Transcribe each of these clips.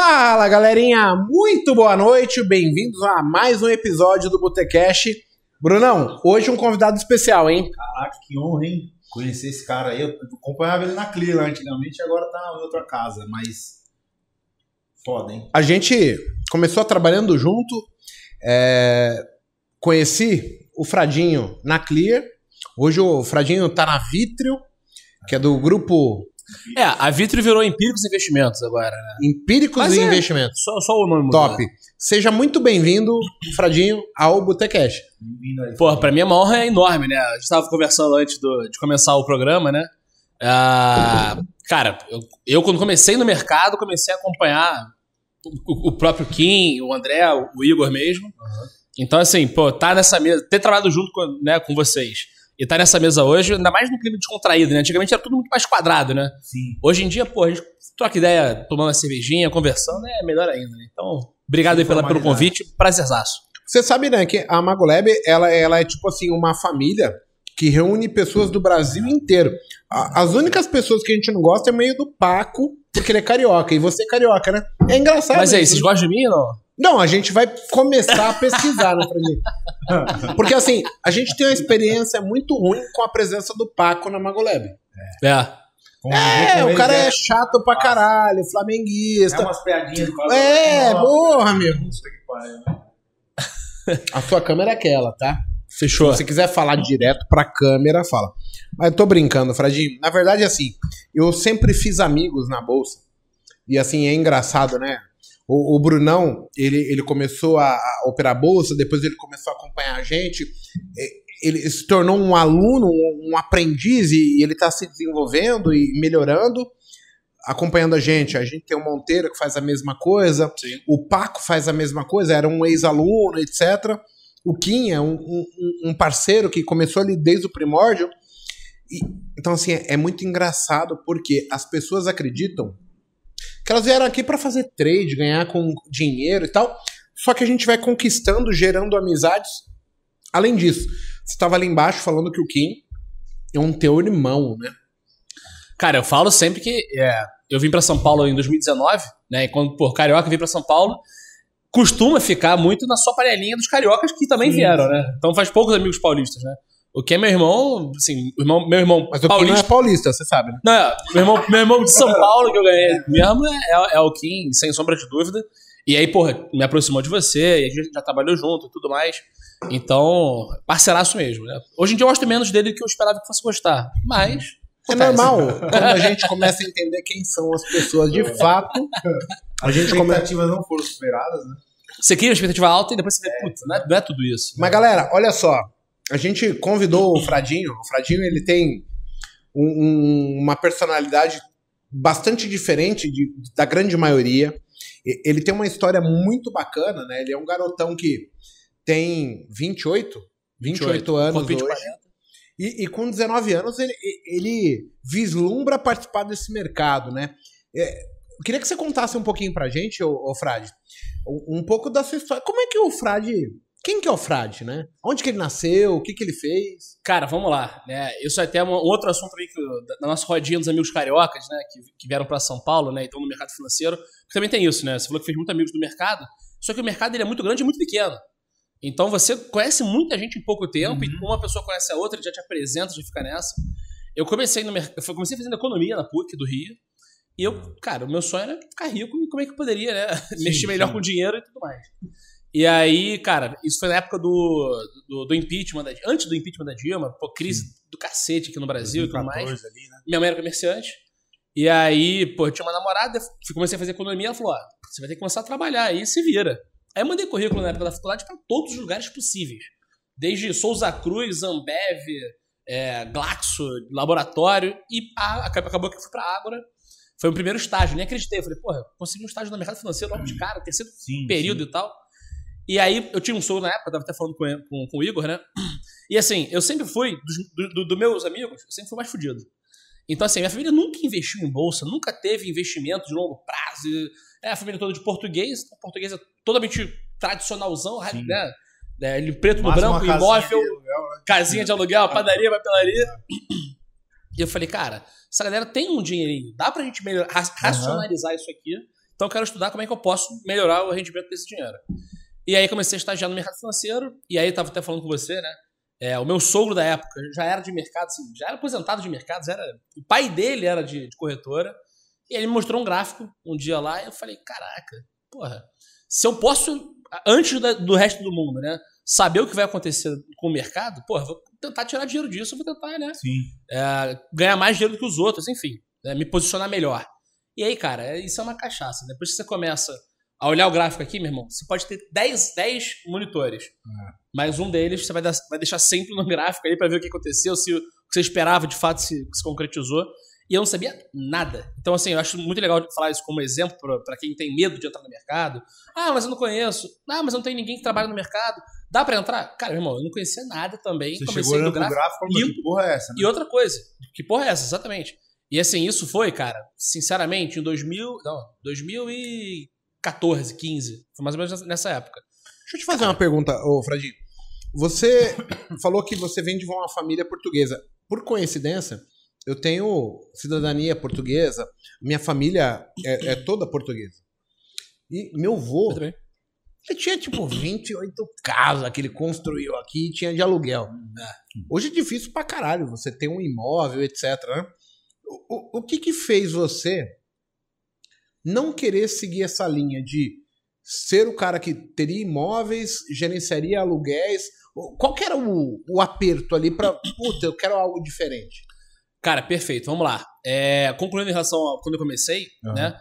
Fala galerinha, muito boa noite, bem-vindos a mais um episódio do Botecash. Brunão, hoje um convidado especial, hein? Caraca, que honra, hein? Conhecer esse cara aí. Eu acompanhava ele na Clear antigamente, agora tá em outra casa, mas. Foda, hein? A gente começou trabalhando junto, é... conheci o Fradinho na Clear. Hoje o Fradinho tá na Vitrio, que é do grupo É, a Vitro virou Empíricos Investimentos agora, né? Empíricos Mas e é. Investimentos. Só, só o nome mudou. Top. Seja muito bem-vindo, Fradinho, ao Botecash. Porra, pra mim uma honra é enorme, né? A gente tava conversando antes do- de começar o programa, né? Ah, cara, eu, eu quando comecei no mercado, comecei a acompanhar o, o próprio Kim, o André, o, o Igor mesmo. Então, assim, pô, tá nessa mesa, ter trabalhado junto com, né, com vocês e tá nessa mesa hoje, ainda mais no clima descontraído, né? Antigamente era tudo muito mais quadrado, né? Sim. Hoje em dia, pô, a gente troca ideia tomando uma cervejinha, conversando, é melhor ainda, né? Então, obrigado aí pela, pelo convite, prazerzaço. Você sabe, né, que a Magolab, ela, ela é tipo assim, uma família que reúne pessoas do Brasil inteiro. As únicas pessoas que a gente não gosta é meio do Paco, porque ele é carioca, e você é carioca, né? É engraçado. Mas aí, isso, vocês né? gostam de mim ou não? Não, a gente vai começar a pesquisar, né, Fradinho? Porque assim, a gente tem uma experiência muito ruim com a presença do Paco na Magolab. É. É, com o cara é- é chato pra caralho, É flamenguista. umas piadinhas do É, Nossa, porra, meu. puta que pariu. A sua câmera é aquela, tá? Fechou. Se você quiser falar direto pra câmera, fala. Mas eu tô brincando, Fradinho. Na verdade, assim, eu sempre fiz amigos na bolsa. E assim, é engraçado, né? O, o Brunão, ele, ele começou a, a operar bolsa, depois ele começou a acompanhar a gente. E- Ele se tornou um aluno, um, um aprendiz, e, e ele tá se desenvolvendo e melhorando, acompanhando a gente. A gente tem o Monteiro que faz a mesma coisa, Sim. o Paco faz a mesma coisa, era um ex-aluno, etc. O Kim é um, um- um parceiro que começou ali desde o primórdio. E- então, assim, é, é muito engraçado porque as pessoas acreditam que elas vieram aqui para fazer trade, ganhar com dinheiro e tal. Só que a gente vai conquistando, gerando amizades. Além disso, você estava ali embaixo falando que o Kim é um teu irmão, né? Cara, eu falo sempre que é, eu vim pra São Paulo em 2019, né? E quando, por carioca, vim pra São Paulo, costuma ficar muito na sua panelinha dos cariocas que também vieram, né? Então faz poucos amigos paulistas, né? O que é meu irmão, assim, o irmão, meu irmão Mas o Kim não paulista. é paulista, você sabe, né? Não, é, meu irmão, meu irmão de São Paulo que eu ganhei mesmo é, é- é o Kim, sem sombra de dúvida. E aí, porra, me aproximou de você, e a gente já trabalhou junto e tudo mais. Então, parceiraço mesmo, né? Hoje em dia eu gosto menos dele do que eu esperava que fosse gostar. Mas. É acontece. normal. Quando a gente começa a entender quem são as pessoas de fato, a As expectativas não foram superadas, né? Você cria uma expectativa alta e depois você vê, puta, não é, não é tudo isso. Mas galera, olha só. A gente convidou o Fradinho. O Fradinho ele tem um- um- uma personalidade bastante diferente de- da grande maioria. Ele tem uma história muito bacana, né? Ele é um garotão que tem 28, 28 anos Corpinho de hoje. 40. E, e com 19 anos ele, ele vislumbra participar desse mercado, né? É, eu queria que você contasse um pouquinho pra gente, ô, ô Frade, um, um pouco da sua história. Como é que o Frade. Quem que é o Frade, né? Onde que ele nasceu? O que que ele fez? Cara, vamos lá, né? Isso é até um outro assunto também que, eu- da nossa rodinha dos amigos cariocas, né? Que, que vieram pra São Paulo, né? E estão no mercado financeiro. Porque também tem isso, né? Você falou que fez muitos amigos do mercado, só que o mercado ele é muito grande e muito pequeno. Então você conhece muita gente em pouco tempo, e uma pessoa conhece a outra, já te apresenta, já fica nessa. Eu comecei no mercado, eu comecei fazendo economia na PUC do Rio. E eu, cara, o meu sonho era ficar rico e como é que eu poderia, né? Mexer melhor sim. com dinheiro e tudo mais. E aí, cara, isso foi na época do, do, do impeachment, da, antes do impeachment da Dilma, pô, crise do cacete aqui no Brasil e tudo mais. 2014 ali, né? Minha mãe era comerciante. E aí, pô, eu tinha uma namorada, comecei a fazer economia, ela falou: ó, você vai ter que começar a trabalhar aí, se vira. Aí eu mandei currículo na época da faculdade pra todos os lugares possíveis. Desde Souza Cruz, Ambev, é, Glaxo, laboratório, e a- acabou que eu fui pra Ágora. Foi o primeiro estágio, nem acreditei. Eu falei, porra, consegui um estágio no mercado financeiro logo de cara, terceiro Sim. período e tal. E aí eu tinha um sogro na época, eu tava até falando com, com, com o Igor, né? E assim, eu sempre fui, dos do, do- meus amigos, eu sempre fui mais fudido. Então, assim, minha família nunca investiu em bolsa, nunca teve investimento de longo prazo. É a família toda de português, então, português é totalmente tradicionalzão, Sim. né? É, ele preto no branco, imóvel, de aluguel, né? casinha de aluguel, padaria, papelaria. E eu falei, cara, essa galera tem um dinheirinho, dá pra gente melhor, ra- racionalizar isso aqui Então eu quero estudar como é que eu posso melhorar o rendimento desse dinheiro. E aí comecei a estagiar no mercado financeiro, e aí tava até falando com você, né? É, o meu sogro da época já era de mercado, assim, já era aposentado de mercado, já era, o pai dele era de, de corretora, e ele me mostrou um gráfico um dia lá, e eu falei, caraca, porra, se eu posso, antes da- do resto do mundo, né, saber o que vai acontecer com o mercado, porra, vou tentar tirar dinheiro disso, vou tentar, né, Sim. é, ganhar mais dinheiro do que os outros, enfim, né, me posicionar melhor. E aí, cara, isso é uma cachaça. Depois que você começa a olhar o gráfico aqui, meu irmão, você pode ter 10, 10 monitores. Mas um deles você vai, dar- vai deixar sempre no gráfico aí pra ver o que aconteceu, se o que você esperava de fato se, se concretizou. E eu não sabia nada. Então, assim, eu acho muito legal falar isso como exemplo pra pra quem tem medo de entrar no mercado. Ah, mas eu não conheço. Ah, mas eu não tenho ninguém que trabalha no mercado. Dá pra entrar? Cara, meu irmão, eu não conhecia nada também. Você comecei chegou no gráfico. gráfico e limpo. que porra é essa? né? E outra coisa, que porra é essa? Exatamente. E assim, isso foi, cara, sinceramente, em 2000, não, 2014, 15. Foi mais ou menos nessa época. Deixa eu te fazer uma pergunta, ô Fradinho. Você falou que você vem de uma família portuguesa. Por coincidência, eu tenho cidadania portuguesa. Minha família é, é toda portuguesa. E meu vô, Muito bem. ele tinha tipo 28 casas que ele construiu aqui e tinha de aluguel. Hoje é difícil pra caralho você ter um imóvel, etc. né? O, o, o que que fez você não querer seguir essa linha de ser o cara que teria imóveis, gerenciaria aluguéis? Qual que era o, o aperto ali pra, puta, eu quero algo diferente? Cara, perfeito, vamos lá. É, concluindo em relação a quando eu comecei, Aham. né?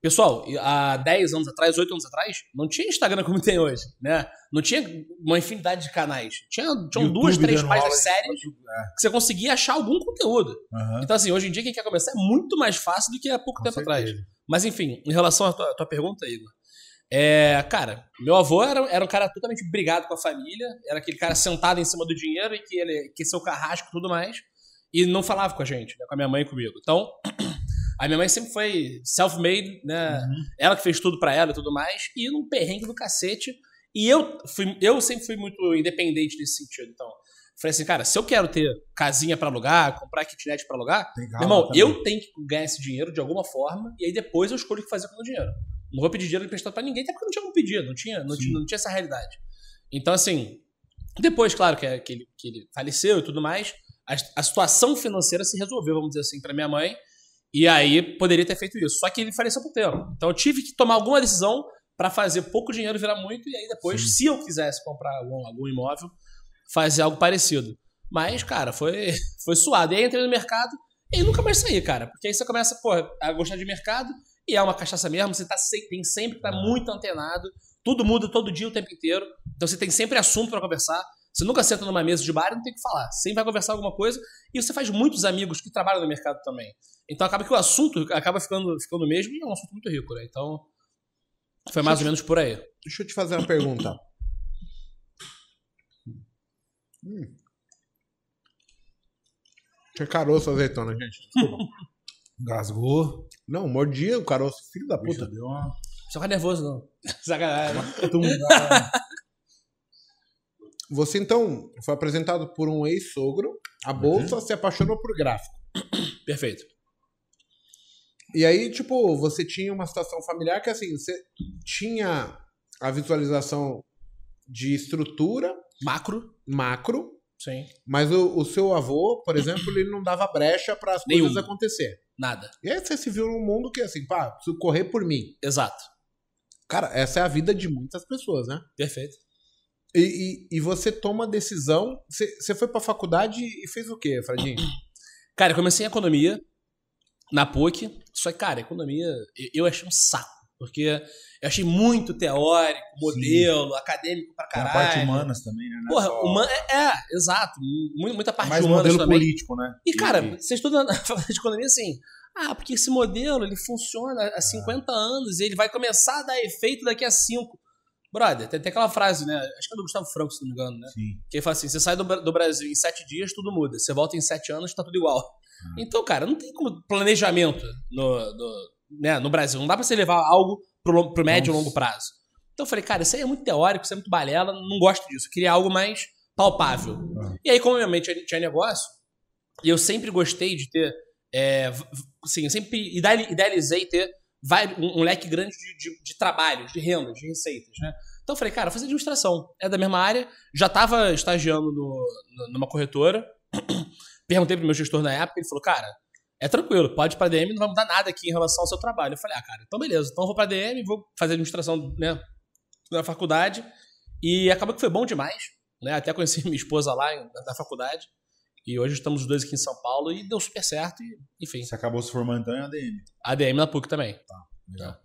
Pessoal, há 10 anos atrás, 8 anos atrás, não tinha Instagram como tem hoje, né? Não tinha uma infinidade de canais. Tinha, tinham YouTube duas, três páginas sérias que você conseguia achar algum conteúdo. Aham. Então, assim, hoje em dia, quem quer começar é muito mais fácil do que há pouco Com tempo atrás. Mas, enfim, em relação à tua, à tua pergunta, Igor. É, cara, meu avô era, era um cara totalmente brigado com a família, era aquele cara sentado em cima do dinheiro e que ele que seu carrasco e tudo mais, e não falava com a gente, né, com a minha mãe e comigo. Então, a minha mãe sempre foi self-made, né? Uhum. Ela que fez tudo pra ela e tudo mais, e num perrengue do cacete. E eu, fui, eu sempre fui muito independente nesse sentido. Então, falei assim, cara, se eu quero ter casinha pra alugar, comprar kitnet pra alugar, meu irmão, também. eu tenho que ganhar esse dinheiro de alguma forma e aí depois eu escolho o que fazer com o meu dinheiro. Não vou pedir dinheiro emprestado pra ninguém, até porque não tinha como pedir, não tinha, não, tinha, não tinha essa realidade. Então, assim, depois, claro, que, que, ele, que ele faleceu e tudo mais, a, a situação financeira se resolveu, vamos dizer assim, pra minha mãe. E aí poderia ter feito isso. Só que ele faleceu por tempo. Então eu tive que tomar alguma decisão pra fazer pouco dinheiro virar muito e aí depois, Sim. se eu quisesse comprar algum, algum imóvel, fazer algo parecido. Mas, cara, foi, foi suado. E aí entrei no mercado e nunca mais saí, cara. Porque aí você começa, pô, a gostar de mercado e é uma cachaça mesmo. Você tá sem- tem sempre que estar muito antenado. Tudo muda todo dia, o tempo inteiro. Então você tem sempre assunto pra conversar. Você nunca senta numa mesa de bar e não tem o que falar. Sempre vai conversar alguma coisa. E você faz muitos amigos que trabalham no mercado também. Então acaba que o assunto acaba ficando, ficando mesmo e é um assunto muito rico, né? Então foi mais ou menos por aí. Deixa eu te fazer uma pergunta. Hum. Tinha caroço azeitona, gente. Desculpa. Gasgou. Não, mordia o caroço, filho da Puta, deu uma... Só fica nervoso, não. Sacanagem. Você então foi apresentado por um ex-sogro, a bolsa se apaixonou por gráfico. Perfeito. E aí, tipo, você tinha uma situação familiar que assim, você tinha a visualização de estrutura Macro, macro, sim. mas o, o seu avô, por exemplo, ele não dava brecha para as coisas Nenhum. acontecer. Nada. E aí você se viu num mundo que assim, pá, preciso correr por mim. Exato. Cara, essa é a vida de muitas pessoas, né? Perfeito. E, e, e você toma a decisão. Você, você foi pra faculdade e fez o quê, Fradinho? Cara, eu comecei em economia na PUC. Só que, cara, economia eu- eu achei um saco. Porque eu achei muito teórico, modelo, acadêmico pra Tem a caralho. parte humanas também, né? É Porra, só- humana, é, é, exato. mu- Muita parte mais humanas modelo também. político, né? E, cara, E- você estuda na faculdade de economia assim. Ah, porque esse modelo ele funciona há 50 anos e ele vai começar a dar efeito daqui a 5. Brother, tem, aquela frase, né? Acho que é do Gustavo Franco, se não me engano, né? Sim. Que ele fala assim: você sai do, do Brasil em 7 dias, tudo muda. Você volta em 7 anos, tá tudo igual. Então, cara, não tem como planejamento no, no, né, no Brasil. Não dá pra você levar algo pro, pro médio e longo prazo. Então eu falei, cara, isso aí é muito teórico, isso é muito balela, não gosto disso. Eu queria algo mais palpável. Ah. E aí, como minha mãe tinha, tinha negócio, e eu sempre gostei de ter. É, assim, eu sempre ideali- idealizei ter vai, um, um leque grande de, de, de trabalhos, de rendas, de receitas, né? Então eu falei, cara, vou fazer administração. É da mesma área, já estava estagiando no, no- numa corretora. Perguntei pro meu gestor na época, ele falou, cara, é tranquilo, pode ir pra DM, não vai mudar nada aqui em relação ao seu trabalho. Eu falei, ah, cara, então beleza, então eu vou pra DM, vou fazer administração, né, na faculdade. E acabou que foi bom demais, né? Até conheci minha esposa lá na faculdade. E hoje estamos os dois aqui em São Paulo e deu super certo. E, enfim, Você acabou se formando então em ADM. ADM na PUC também. legal.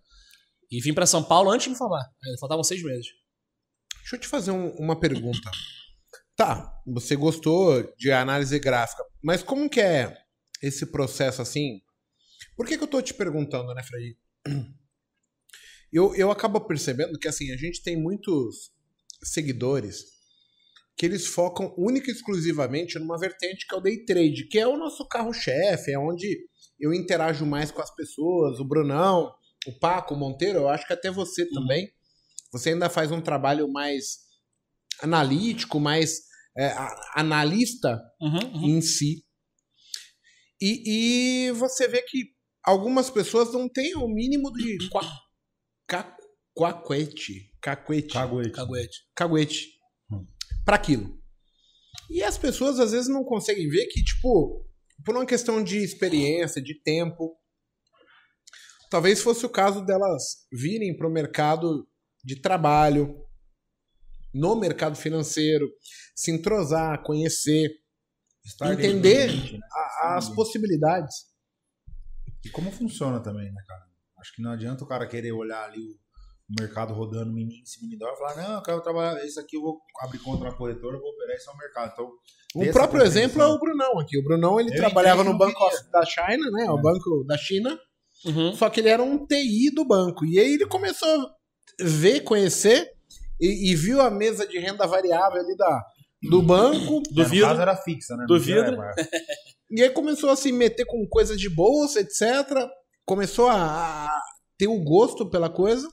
E vim pra São Paulo antes de me formar. Ainda Faltavam seis meses. Deixa eu te fazer um- uma pergunta. Tá, você gostou de análise gráfica, mas como que é esse processo assim? Por que, que eu tô te perguntando, né, Fred? Eu, eu acabo percebendo que assim, a gente tem muitos seguidores que eles focam única e exclusivamente numa vertente que é o day trade, que é o nosso carro-chefe, é onde eu interajo mais com as pessoas, o Brunão, o Paco, o Monteiro, eu acho que até você também. Você ainda faz um trabalho mais analítico, mais é, analista Uhum, uhum. em si. E, e você vê que algumas pessoas não têm o mínimo de qua, ca, quaquete, cacuete, Caguete. Caguete. caguete Hum. para aquilo. E as pessoas às vezes não conseguem ver que, tipo, por uma questão de experiência, de tempo, talvez fosse o caso delas virem para o mercado de trabalho, no mercado financeiro, se entrosar, conhecer, Estar Entender né? a- as possibilidades. E como funciona também, né, cara? Acho que não adianta o cara querer olhar ali o o mercado rodando menino de dólar e falar, não, eu quero trabalhar, isso aqui eu vou abrir conta na corretora, eu vou operar isso ao mercado. Então, O próprio exemplo é o Brunão aqui. O Brunão ele Eu trabalhava e no Banco queria. da China, né? O É. Banco da China. Uhum. Só que ele era um TI do banco. E aí ele começou a ver, conhecer e, e viu a mesa de renda variável ali da, do banco. Do vidro. caso era fixa, né? Do Não vidro. E aí começou a se meter com coisas de bolsa, etc. Começou a, ter o gosto pela coisa.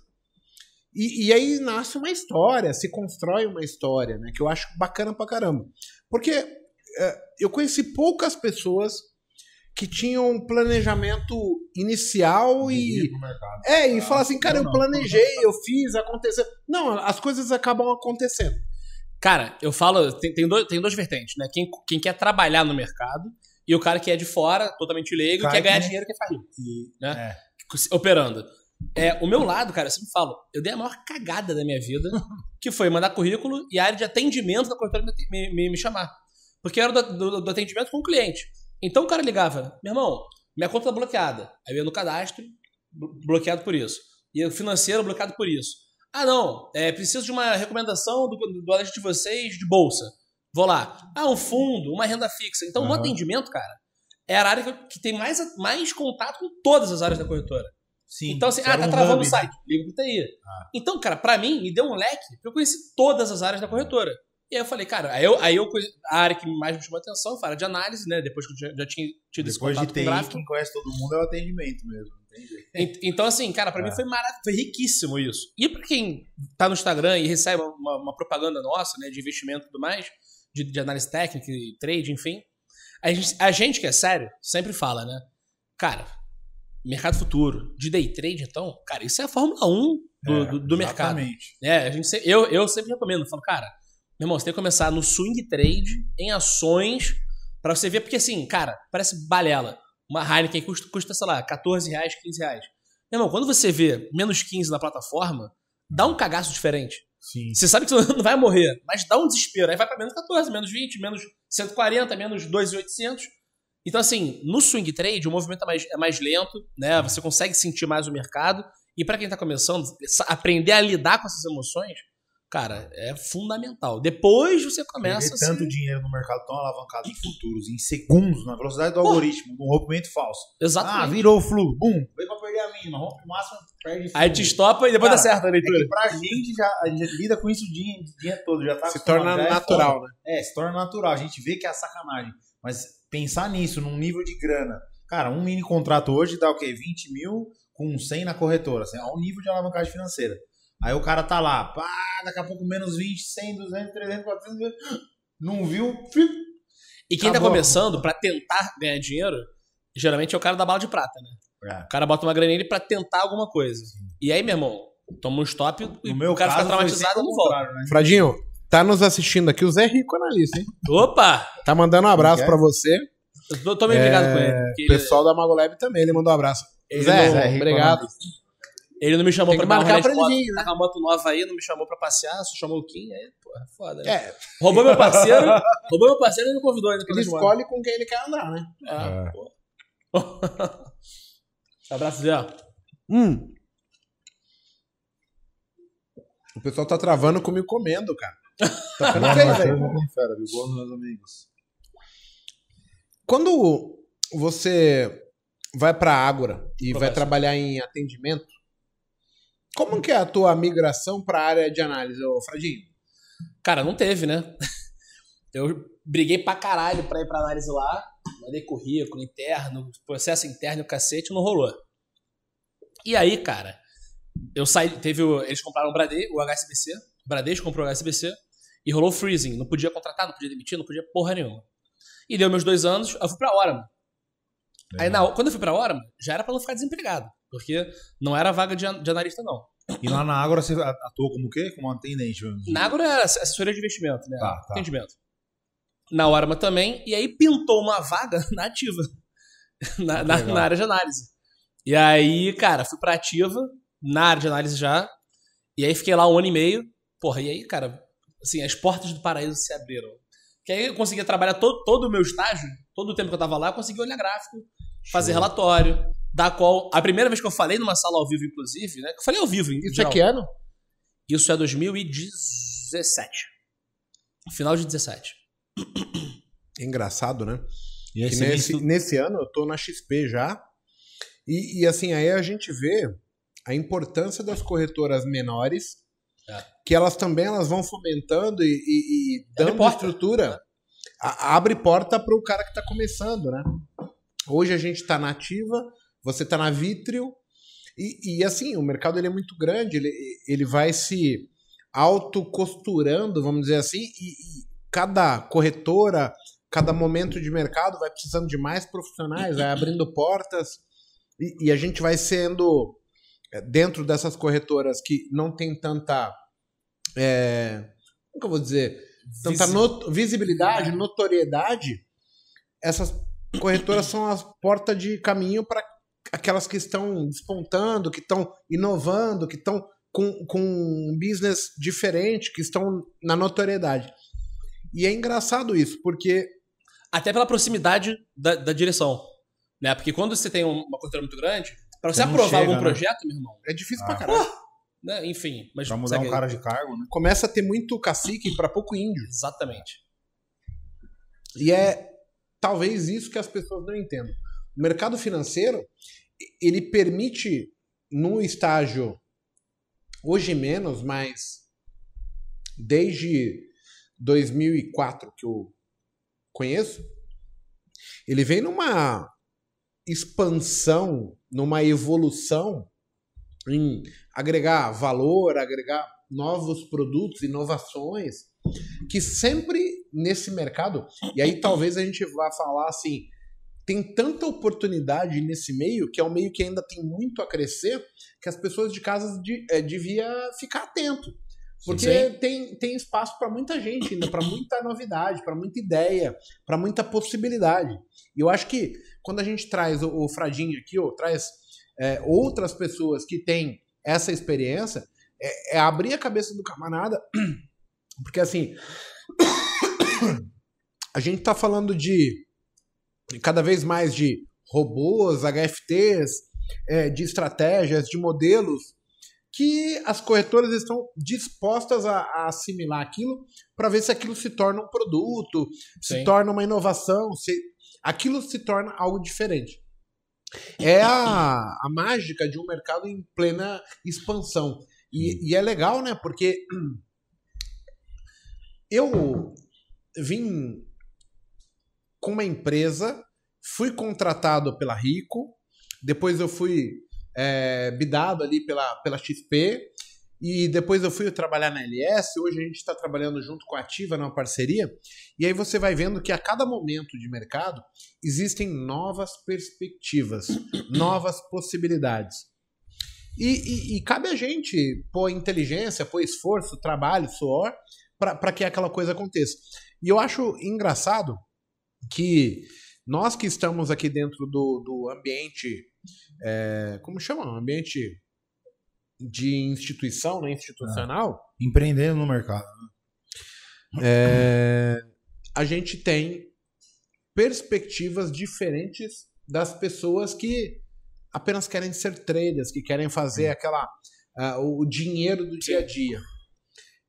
E, e aí nasce uma história, se constrói uma história, né? Que eu acho bacana pra caramba. Porque é, eu conheci poucas pessoas que tinham um planejamento inicial e. É, e Ah, fala assim, cara, eu eu não. planejei, eu fiz, aconteceu. Não, as coisas acabam acontecendo. Cara, eu falo, tem, tem, dois, tem duas vertentes, né? Quem, quem quer trabalhar no mercado e o cara que é de fora, totalmente leigo, Cai quer ganhar que dinheiro quer E, né? é, operando. É, o meu lado, cara, eu sempre falo, eu dei a maior cagada da minha vida, que foi mandar currículo e a área de atendimento da corretora me, me, me- chamar. Porque eu era do, do- do atendimento com o cliente. Então o cara ligava, meu irmão, minha conta tá bloqueada. Aí eu ia no cadastro, blo- bloqueado por isso. E o financeiro bloqueado por isso. Ah, não, é, preciso de uma recomendação do, do de vocês de bolsa. Vou lá. Ah, um fundo, uma renda fixa. Então, no Aham. atendimento, cara, é a área que, tem mais, mais contato com todas as áreas da corretora. sim. Então, assim, ah, tá um travando hub, o site. Ligo pro TI. Ah. Então, cara, pra mim, me deu um leque, porque eu conheci todas as áreas da corretora. E aí eu falei, cara, aí eu, aí eu a área que mais me chamou a atenção foi a área de análise, né? Depois que eu já, já tinha tido esse Depois de contato com TI, gráfico. quem conhece todo mundo é o atendimento mesmo. Então, assim, cara, pra mim É. foi maravilhoso, foi riquíssimo isso. E pra quem tá no Instagram e recebe uma, uma propaganda nossa, né, de investimento e tudo mais, de, de análise técnica e trade, enfim, a gente, a gente que é sério sempre fala, né? Cara, mercado futuro, de day trade, então, cara, isso é a Fórmula 1 do, É, do, do mercado. Exatamente. É, a gente, eu, eu sempre recomendo, falo, cara, meu irmão, você tem que começar no swing trade, em ações, pra você ver, porque assim, cara, parece balela. Uma Heineken custa, custa, sei lá, 14 reais, 15 reais. Meu irmão, quando você vê menos 15 na plataforma, dá um cagaço diferente. Sim. Você sabe que você não vai morrer, mas dá um desespero. Aí vai pra menos 14, menos 20, menos 140, menos 2,800. Então, assim, no swing trade, o movimento é mais, é mais lento, né? Você consegue sentir mais o mercado. E pra quem tá começando, aprender a lidar com essas emoções, cara, é fundamental. Depois você começa Perder tanto dinheiro no mercado tão alavancado de futuros em segundos, na velocidade do algoritmo, num rompimento falso. Ah, Exatamente. virou o fluxo, bum, veio pra perder a mínima, rompe o máximo, perde Aí te estopa e depois Cara, dá certo a É leitura. que pra gente, já, a gente lida com isso o dia, o dia todo, já tá Se torna já é natural, foda. né? É, se torna natural. A gente vê que é a sacanagem. Mas pensar nisso, num nível de grana. Cara, um mini contrato hoje dá o quê? 20 mil com 100 na corretora. Assim, ao nível de alavancagem financeira. Aí o cara tá lá, pá, daqui a pouco menos 20, 100, 200, 300, 400, não viu, E quem tá Acabou. começando pra tentar ganhar dinheiro, geralmente é o cara da bala de prata, né? É. O cara bota uma grana nele pra tentar alguma coisa. E aí, meu irmão, toma um stop e o cara caso, fica traumatizado e não volta. né? Fradinho, tá nos assistindo aqui o Zé Rico Analista, hein? Opa! Tá mandando um abraço Quer? pra você. Eu tô, tô meio ligado com ele. porque O ele- pessoal da Magolab também, ele mandou um abraço. Ele Zé, não- Zé Rico obrigado. Analista. Ele não me chamou Tem que pra um marcar pra ele moto. vir, né? Tá com a moto nova aí, não me chamou pra passear, só chamou o Kim, aí, porra, foda, né? É, Roubou meu parceiro, roubou meu parceiro e não convidou ainda pra ele escolhe com quem ele quer andar, né? Ah, pô. Abraço, Zé. Hum. O pessoal tá travando comigo comendo, cara. Tá ficando feio, velho. fera, viu? Boa meus amigos. Quando você vai pra Ágora e vai trabalhar em atendimento, como que é a tua migração pra área de análise, ô Fradinho? Cara, não teve, né? Eu briguei pra caralho pra ir pra análise lá, mandei currículo interno, processo interno, e o cacete, não rolou. E aí, cara, eu saí, teve o, eles compraram o Brade, o HSBC, o Bradesco comprou o HSBC, e rolou o freezing, não podia contratar, não podia demitir, não podia porra nenhuma. E deu meus dois anos, eu fui pra Orama. Aí, na, quando eu fui pra Orama, já era pra não ficar desempregado, porque não era vaga de, an- de analista, não. E lá na Ágora você atuou como o quê? Como atendente. Na Agro era assessoria de investimento, né? Tá, tá. Atendimento. Na Orama também, e aí pintou uma vaga na ativa, na, na- na área de análise. E aí, cara, fui pra ativa, na área de análise já, e aí fiquei lá um ano e meio. Porra, e aí, cara, assim, as portas do paraíso se abriram. Que aí eu conseguia trabalhar todo, todo o meu estágio, todo o tempo que eu tava lá, eu conseguia olhar gráfico, fazer relatório, dar qual. A primeira vez que eu falei numa sala ao vivo, inclusive, né? Que eu falei ao vivo, em Isso geral. é que ano? Isso é 2017. Final de 17. É engraçado, né? E aí Que nesse, visto- nesse ano eu tô na XP já. E, e, assim, aí a gente vê a importância das corretoras menores, É. que elas também elas vão fomentando e, e- e Abre dando porta. estrutura. A- abre porta para o cara que está começando, né? Hoje a gente está na ativa, você está na Vitrio, e, e, assim, o mercado ele é muito grande, ele, ele vai se autocosturando, vamos dizer assim, e, e cada corretora, cada momento de mercado vai precisando de mais profissionais, vai abrindo portas, e, e a gente vai sendo, é, dentro dessas corretoras que não tem tanta. é, como que eu vou dizer? Tanta Visi- not- visibilidade, notoriedade, essas corretoras são as portas de caminho para aquelas que estão despontando, que estão inovando, que estão com, com um business diferente, que estão na notoriedade. E é engraçado isso, porque Até pela proximidade da, da direção. Né? Porque quando você tem um- uma cultura muito grande, pra você Você aprovar chega, algum né? projeto, meu irmão, é difícil Ah. pra caralho. né? enfim. Mas Pra mudar um cara de cargo, né? Começa a ter muito cacique para pouco índio. Exatamente. E é talvez isso que as pessoas não entendam. O mercado financeiro, ele permite, num estágio, hoje menos, mas desde 2004 que eu conheço, ele vem numa expansão, numa evolução em agregar valor, agregar novos produtos, inovações, que sempre nesse mercado, e aí talvez a gente vá falar assim, tem tanta oportunidade nesse meio, que é um meio que ainda tem muito a crescer, que as pessoas de casa de, é, devia ficar atento. Porque Sim. tem, tem espaço para muita gente ainda, para muita novidade, para muita ideia, para muita possibilidade. E eu acho que quando a gente traz o, o Fradinho aqui, ou traz é, outras pessoas que têm essa experiência, é, é abrir a cabeça do camarada, porque assim, a gente tá falando de cada vez mais de robôs, HFTs, é, de estratégias, de modelos que as corretoras estão dispostas a, a assimilar aquilo para ver se aquilo se torna um produto, se Sim. torna uma inovação, se aquilo se torna algo diferente. É a, a mágica de um mercado em plena expansão. E, e é legal, né? Porque eu vim com uma empresa, fui contratado pela Rico, depois eu fui é, bidado ali pela, pela XP, E depois eu fui trabalhar na LS, hoje a gente está trabalhando junto com a Ativa numa parceria, e aí você vai vendo que a cada momento de mercado existem novas perspectivas, novas possibilidades. E, e, e, cabe a gente pôr inteligência, pôr esforço, trabalho, suor, para que aquela coisa aconteça. E eu acho engraçado que nós que estamos aqui dentro do, do ambiente, é, como chama? Ambiente de instituição, né, institucional. É. Empreendendo no mercado. É, a gente tem perspectivas diferentes das pessoas que apenas querem ser traders, que querem fazer aquela uh, o dinheiro do dia a dia.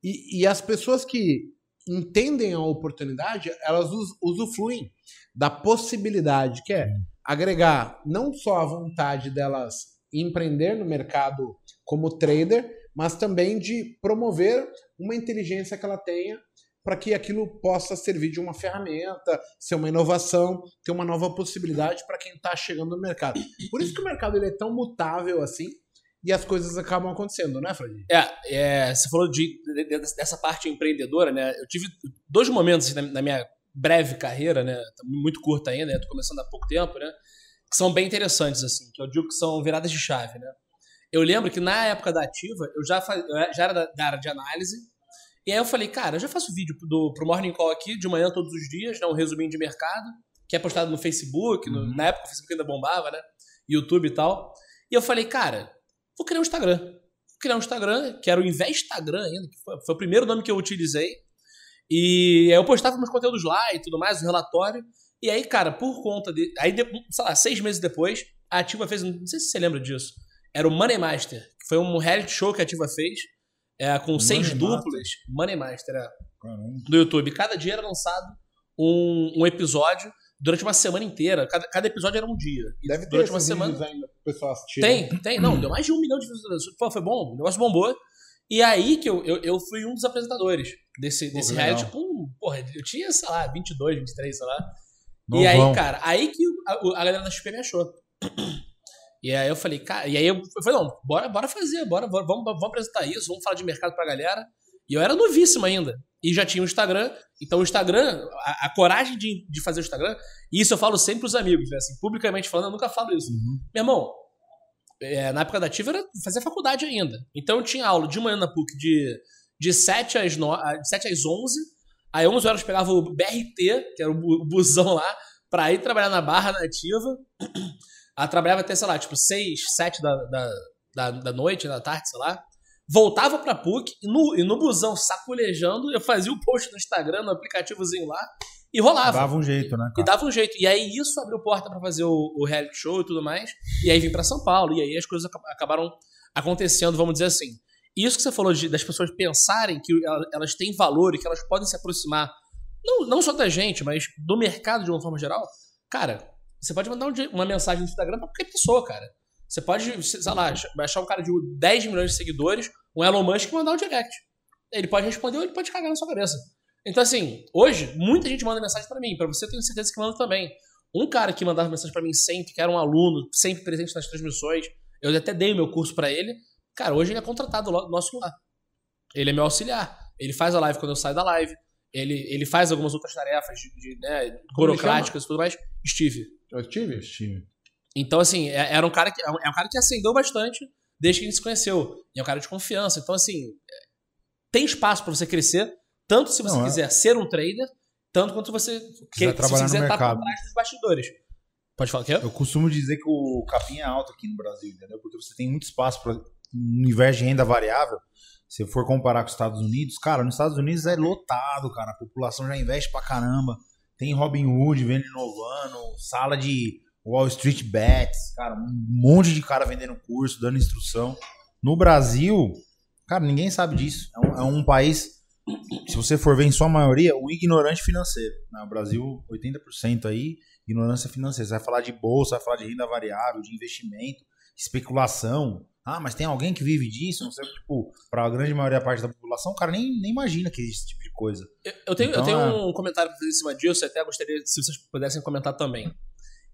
E, e, as pessoas que entendem a oportunidade, elas usufruem da possibilidade que é agregar não só a vontade delas empreender no mercado como trader, mas também de promover uma inteligência que ela tenha para que aquilo possa servir de uma ferramenta, ser uma inovação, ter uma nova possibilidade para quem está chegando no mercado. Por isso que o mercado ele é tão mutável assim e as coisas acabam acontecendo, né, Fred? É, é você falou de, de, dessa parte empreendedora, né? Eu tive dois momentos assim, na, na, minha breve carreira, né? Tá muito curta ainda, estou começando há pouco tempo, né? Que são bem interessantes, assim, que eu digo que são viradas de chave, né? Eu lembro que na época da Ativa, eu já, faz, eu já era da, da, área de análise, e aí eu falei, cara, eu já faço vídeo do, pro Morning Call aqui, de manhã todos os dias, né? Um resuminho de mercado, que é postado no Facebook, no, uhum. na época o Facebook ainda bombava, né? YouTube e tal. E eu falei, cara, vou criar um Instagram. Vou criar um Instagram, que era o Investagram ainda, que foi, foi, o primeiro nome que eu utilizei. E aí eu postava meus conteúdos lá e tudo mais, o relatório. E aí, cara, por conta de. Aí, sei lá, seis meses depois, a Ativa fez. Não sei se você lembra disso. Era o Money Master, que foi um reality show que a Ativa fez. É, com Money seis Master. duplas. Money Master, é, do YouTube. Cada dia era lançado um, um episódio durante uma semana inteira. Cada, cada episódio era um dia. E Deve durante ter uma semana. Ainda pessoal assistir. Tem, né? tem. Não, deu mais de um milhão de visualizações. Pô, foi bom, o negócio bombou. E aí que eu, eu, eu fui um dos apresentadores desse, Pô, desse reality com. Porra, eu tinha, sei lá, 22, 23, sei lá. Novão. E aí, cara, aí que a, a galera da XP me achou. E aí eu falei, cara, e aí eu falei, não, bora, bora fazer, bora, bora vamos, vamos apresentar isso, vamos falar de mercado pra galera. E eu era novíssimo ainda. E já tinha o Instagram. Então o Instagram, a, a coragem de, de fazer o Instagram, e isso eu falo sempre pros amigos, né? Assim, publicamente falando, eu nunca falo isso. Uhum. Meu irmão, é, na época da Ativa era fazer faculdade ainda. Então eu tinha aula de manhã na PUC de, de 7 às, no, de 7 às 11. Aí 11 horas pegava o BRT, que era o busão lá, pra ir trabalhar na Barra Nativa. Ela trabalhava até, sei lá, tipo 6, 7 da, da, da, da noite, da tarde, sei lá voltava pra PUC e no, e no busão sacolejando, eu fazia o post no Instagram, no aplicativozinho lá, e rolava. Dava um jeito, né? Cara? E dava um jeito. E aí isso abriu porta para fazer o, o, reality show e tudo mais. E aí vim para São Paulo. E aí as coisas acabaram acontecendo, vamos dizer assim. Isso que você falou de, das pessoas pensarem que elas têm valor e que elas podem se aproximar, não, não só da gente, mas do mercado de uma forma geral. Cara, você pode mandar uma mensagem no Instagram pra qualquer pessoa, cara. Você pode, sei lá, achar um cara de 10 milhões de seguidores, um Elon Musk, e mandar um direct. Ele pode responder ou ele pode cagar na sua cabeça. Então, assim, hoje, muita gente manda mensagem para mim. Para você, eu tenho certeza que manda também. Um cara que mandava mensagem para mim sempre, que era um aluno, sempre presente nas transmissões, eu até dei o meu curso para ele. Cara, hoje ele é contratado no nosso lá. Ele é meu auxiliar. Ele faz a live quando eu saio da live. Ele, ele faz algumas outras tarefas de, de né, burocráticas e tudo mais. Steve. É Steve? Steve. Então, assim, é, era um cara que, é um cara que acendeu bastante desde que a gente se conheceu. E é um cara de confiança. Então, assim, tem espaço para você crescer, tanto se você Não, é. quiser é... ser um trader, tanto quanto você quiser, trabalhar se quiser no estar por trás dos bastidores. Pode falar o quê? Eu costumo dizer que o capim é alto aqui no Brasil, entendeu? Porque você tem muito espaço para no universo de renda variável. Se for comparar com os Estados Unidos, cara, nos Estados Unidos é lotado, cara. A população já investe pra caramba. Tem Robin Hood vendo inovando, sala de Wall Street Bets, cara, um monte de cara vendendo curso, dando instrução. No Brasil, cara, ninguém sabe disso. É um, é um país, se você for ver em sua maioria, um ignorante financeiro. No né? Brasil, 80% aí, ignorância financeira. Você vai falar de bolsa, vai falar de renda variável, de investimento, especulação. Ah, mas tem alguém que vive disso? Não sei, tipo, para a grande maioria da parte da população, o cara nem, nem imagina que existe esse tipo de coisa. Eu, eu tenho, então, eu tenho é... um comentário para fazer em cima disso, até gostaria se vocês pudessem comentar também.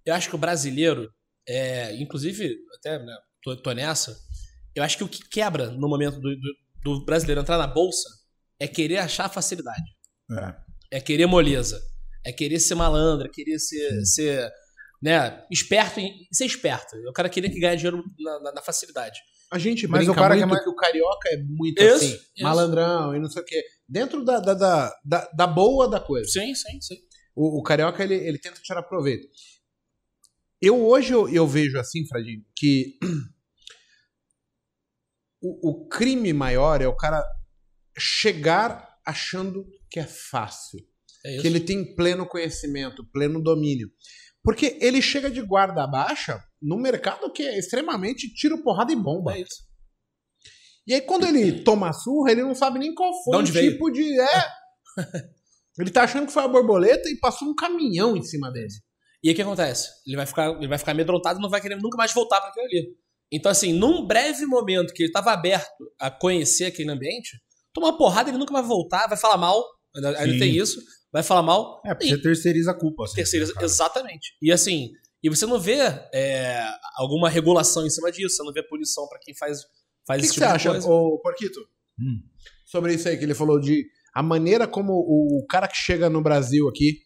Eu acho que o brasileiro, é, inclusive, até né, tô, tô, nessa, eu acho que o que quebra no momento do, do, do brasileiro entrar na bolsa é querer achar facilidade. É. É querer moleza. É querer ser malandro, é querer ser, ser né, esperto em ser esperto. O cara queria que ganhe dinheiro na, na- na facilidade. A gente Mas brinca o cara que muito é mais- que o carioca é muito Isso, assim, isso. malandrão e não sei o quê. Dentro da, da, da, da, da boa da coisa. Sim, sim, sim. O, o carioca, ele, ele tenta tirar proveito. Eu hoje eu, eu vejo assim, Fradinho, que o, o crime maior é o cara chegar achando que é fácil. É. Que ele tem pleno conhecimento, pleno domínio. Porque ele chega de guarda baixa no mercado que é extremamente tiro, porrada e bomba. É isso. E aí, quando ele toma a surra, ele não sabe nem qual De foi o veio? tipo de. É. ele tá achando que foi a borboleta e passou um caminhão em cima dele. E aí o que acontece? Ele vai ficar, ele vai ficar amedrontado e não vai querer nunca mais voltar para aquilo ali. Então, assim, num breve momento que ele estava aberto a conhecer aquele ambiente, tomar uma porrada, ele nunca vai voltar, vai falar mal. Ainda, ainda Sim. tem isso. Vai falar mal. É, porque e você terceiriza a culpa. Assim, terceira, cara. exatamente. E assim, e você não vê é, alguma regulação em cima disso, você não vê punição para quem faz, O faz que, esse que tipo você de acha, coisa. ô Porquito? Hum. Sobre isso aí que ele falou de a maneira como o, o cara que chega no Brasil aqui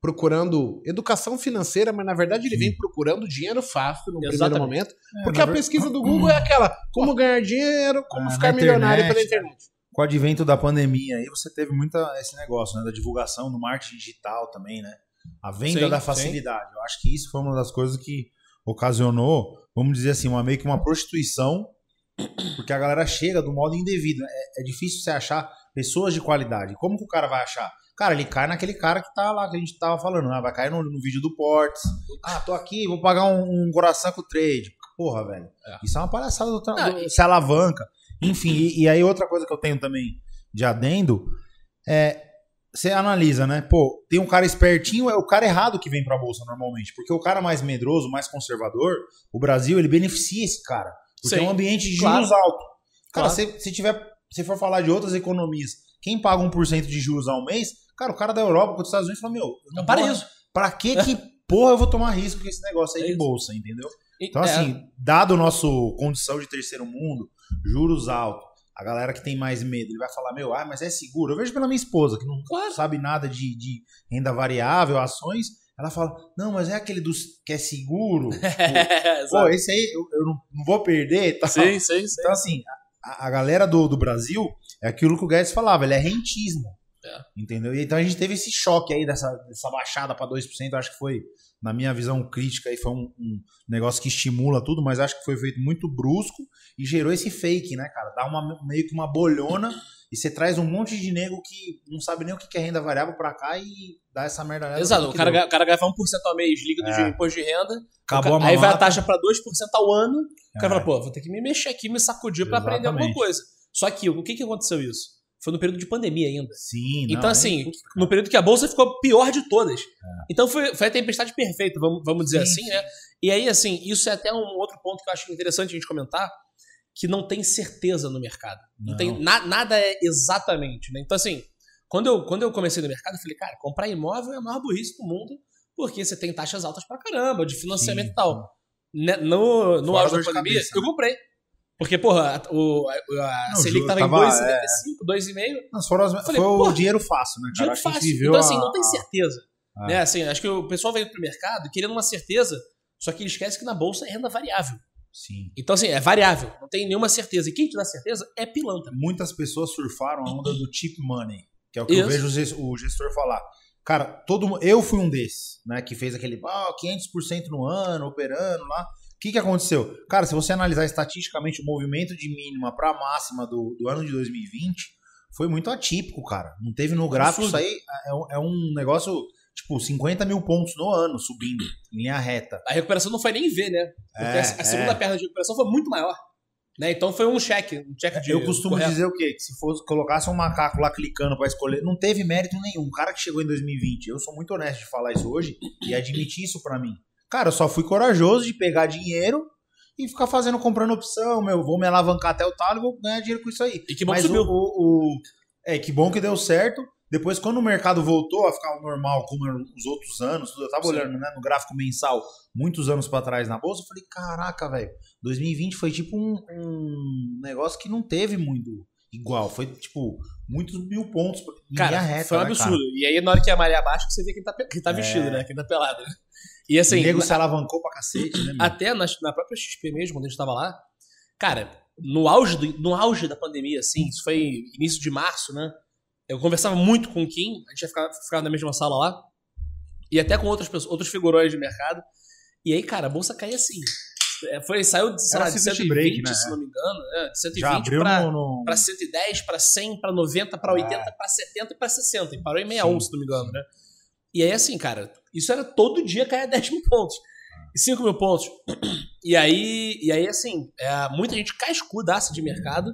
procurando educação financeira, mas na verdade ele vem procurando dinheiro fácil no primeiro Exatamente. momento. É, Porque a ver- pesquisa do Google é aquela: como ganhar dinheiro, como Ah, ficar milionário internet, pela internet. Com o advento da pandemia aí, você teve muita esse negócio, né? Da divulgação do marketing digital também, né? A venda Sim, da sim. facilidade. Eu acho que isso foi uma das coisas que ocasionou, vamos dizer assim, uma, meio que uma prostituição, porque a galera chega do modo indevido. É, é difícil você achar pessoas de qualidade. Como que o cara vai achar? Cara, ele cai naquele cara que tá lá, que a gente tava falando, né? Vai cair no, no vídeo do Portes. Ah, tô aqui, vou pagar um, um coração com trade. Porra, velho. É. Isso é uma palhaçada do, tra- Não, do- se alavanca. Enfim, e, e aí outra coisa que eu tenho também de adendo é. Você analisa, né? Pô, tem um cara espertinho, é o cara errado que vem pra bolsa normalmente. Porque o cara mais medroso, mais conservador, o Brasil, ele beneficia esse cara. Porque Sim, é um ambiente de claro. juros alto. Cara, Claro. se, se tiver. Se for falar de outras economias, quem paga 1% de juros ao mês, cara, o cara da Europa, dos Estados Unidos, fala, meu, eu É não um vou- paraíso. Pra que que, porra, eu vou tomar risco com esse negócio aí É de isso. bolsa, entendeu? Então, é, assim, dado o nosso condição de terceiro mundo, juros altos, a galera que tem mais medo, ele vai falar, meu, ah, mas é seguro. Eu vejo pela minha esposa, que não Claro. sabe nada de, de renda variável, ações, ela fala, não, mas é aquele dos que é seguro. é, Pô, exato. esse aí eu, eu não, vou perder. tal. Sim, sim, sim. Então, assim, a, a galera do, do Brasil é aquilo que o Guedes falava, ele é rentismo. É. Entendeu? Então a gente teve esse choque aí dessa, dessa baixada para 2%. eu Acho que foi, na minha visão crítica, aí foi um, um negócio que estimula tudo, mas acho que foi feito muito brusco e gerou esse fake, né, cara? Dá uma, meio que uma bolhona e você traz um monte de nego que não sabe nem o que é renda variável pra cá e dá essa merda. Exato, o cara, deu. ganha- o cara ganha 1% ao mês líquido de É. imposto de renda. Acabou o a ca- aí vai a taxa pra 2% ao ano. O cara É. fala, pô, vou ter que me mexer aqui, me sacudir pra aprender alguma coisa. Só que o que, que aconteceu isso? Foi no período de pandemia ainda. Sim, não, então, é assim, cara. no período que a bolsa ficou pior de todas. Então foi, foi a tempestade perfeita, vamos, vamos dizer É. Sim, assim, né? E aí, assim, isso é até um outro ponto que eu acho interessante a gente comentar, que não tem certeza no mercado. Não, Não. tem na- nada é exatamente, né? Então, assim, quando eu, quando eu comecei no mercado, eu falei, cara, comprar imóvel é a maior burrice do mundo, porque você tem taxas altas pra caramba, de financiamento Sim, e tal. Né, No, no auge da de pandemia, cabeça, eu né? comprei. Porque, porra, a, o, a, a Não, Selic tava, tava, em 2,75, 2,5. Não, foram as- Falei, foi o porra, dinheiro fácil, né, cara? Dinheiro a fácil. Então, assim, a- não tem certeza. Ah. Né? Assim, acho que o pessoal vem pro mercado querendo uma certeza, só que ele esquece que na bolsa é renda variável. Sim. Então, assim, é variável, não tem nenhuma certeza. E quem te dá certeza é pilantra. Muitas pessoas surfaram a onda do cheap money, que é o que eu Isso. vejo o ges- o gestor falar. Cara, todo eu fui um desses, né, que fez aquele ah, 500% no ano, operando lá. O que, que aconteceu? Cara, se você analisar estatisticamente o movimento de mínima para máxima do, do ano de 2020, foi muito atípico, cara. Não teve no gráfico isso aí. É, um- é um negócio, tipo, 50 mil pontos no ano subindo, em linha reta. A recuperação não foi nem ver, né? Porque É, a, a segunda é. perna de recuperação foi muito maior. Né? Então foi um cheque, um cheque de. Eu costumo correto. dizer o quê? Que se fosse colocasse um macaco lá clicando pra escolher, não teve mérito nenhum. O cara que chegou em 2020, eu sou muito honesto de falar isso hoje e admitir isso pra mim. Cara, eu só fui corajoso de pegar dinheiro e ficar fazendo, comprando opção, meu, vou me alavancar até o talo e vou ganhar dinheiro com isso aí. E que bom Mas que o, subiu. o- o- É, que bom que deu certo. Depois, quando o mercado voltou a ficar normal, como os outros anos, eu tava Sim. olhando né, no gráfico mensal, muitos anos pra trás na bolsa, eu falei, caraca, velho, 2020 foi tipo um, um negócio que não teve muito igual. Foi, tipo, muitos mil pontos Cara, reta. foi um né, absurdo. E aí, na hora que a maré abaixa, você vê quem tá, quem tá É. vestido, né? Quem tá pelado. E assim, o nego se alavancou pra cacete, né, meu? até na, na própria XP mesmo, quando a gente tava lá, cara, no auge, do- no auge da pandemia, assim, isso foi início de março, né? Eu conversava muito com o Kim, a gente ia ficar, ficar na mesma sala lá, e até com outras pessoas, outros figurões de mercado. E aí, cara, a bolsa caía assim. É, Foi, saiu de, sei lá, de circuit 120, break, né? se não me engano, né? de 120 Já abriu pra, no, pra 110, pra 100, pra 90, pra 80, pra 70 e pra 60. E parou em 61, Sim. se não me engano, né? E aí, assim, cara, isso era todo dia cair 10 mil pontos. E 5 mil pontos. E aí, e aí assim, é, muita gente cascudaça de mercado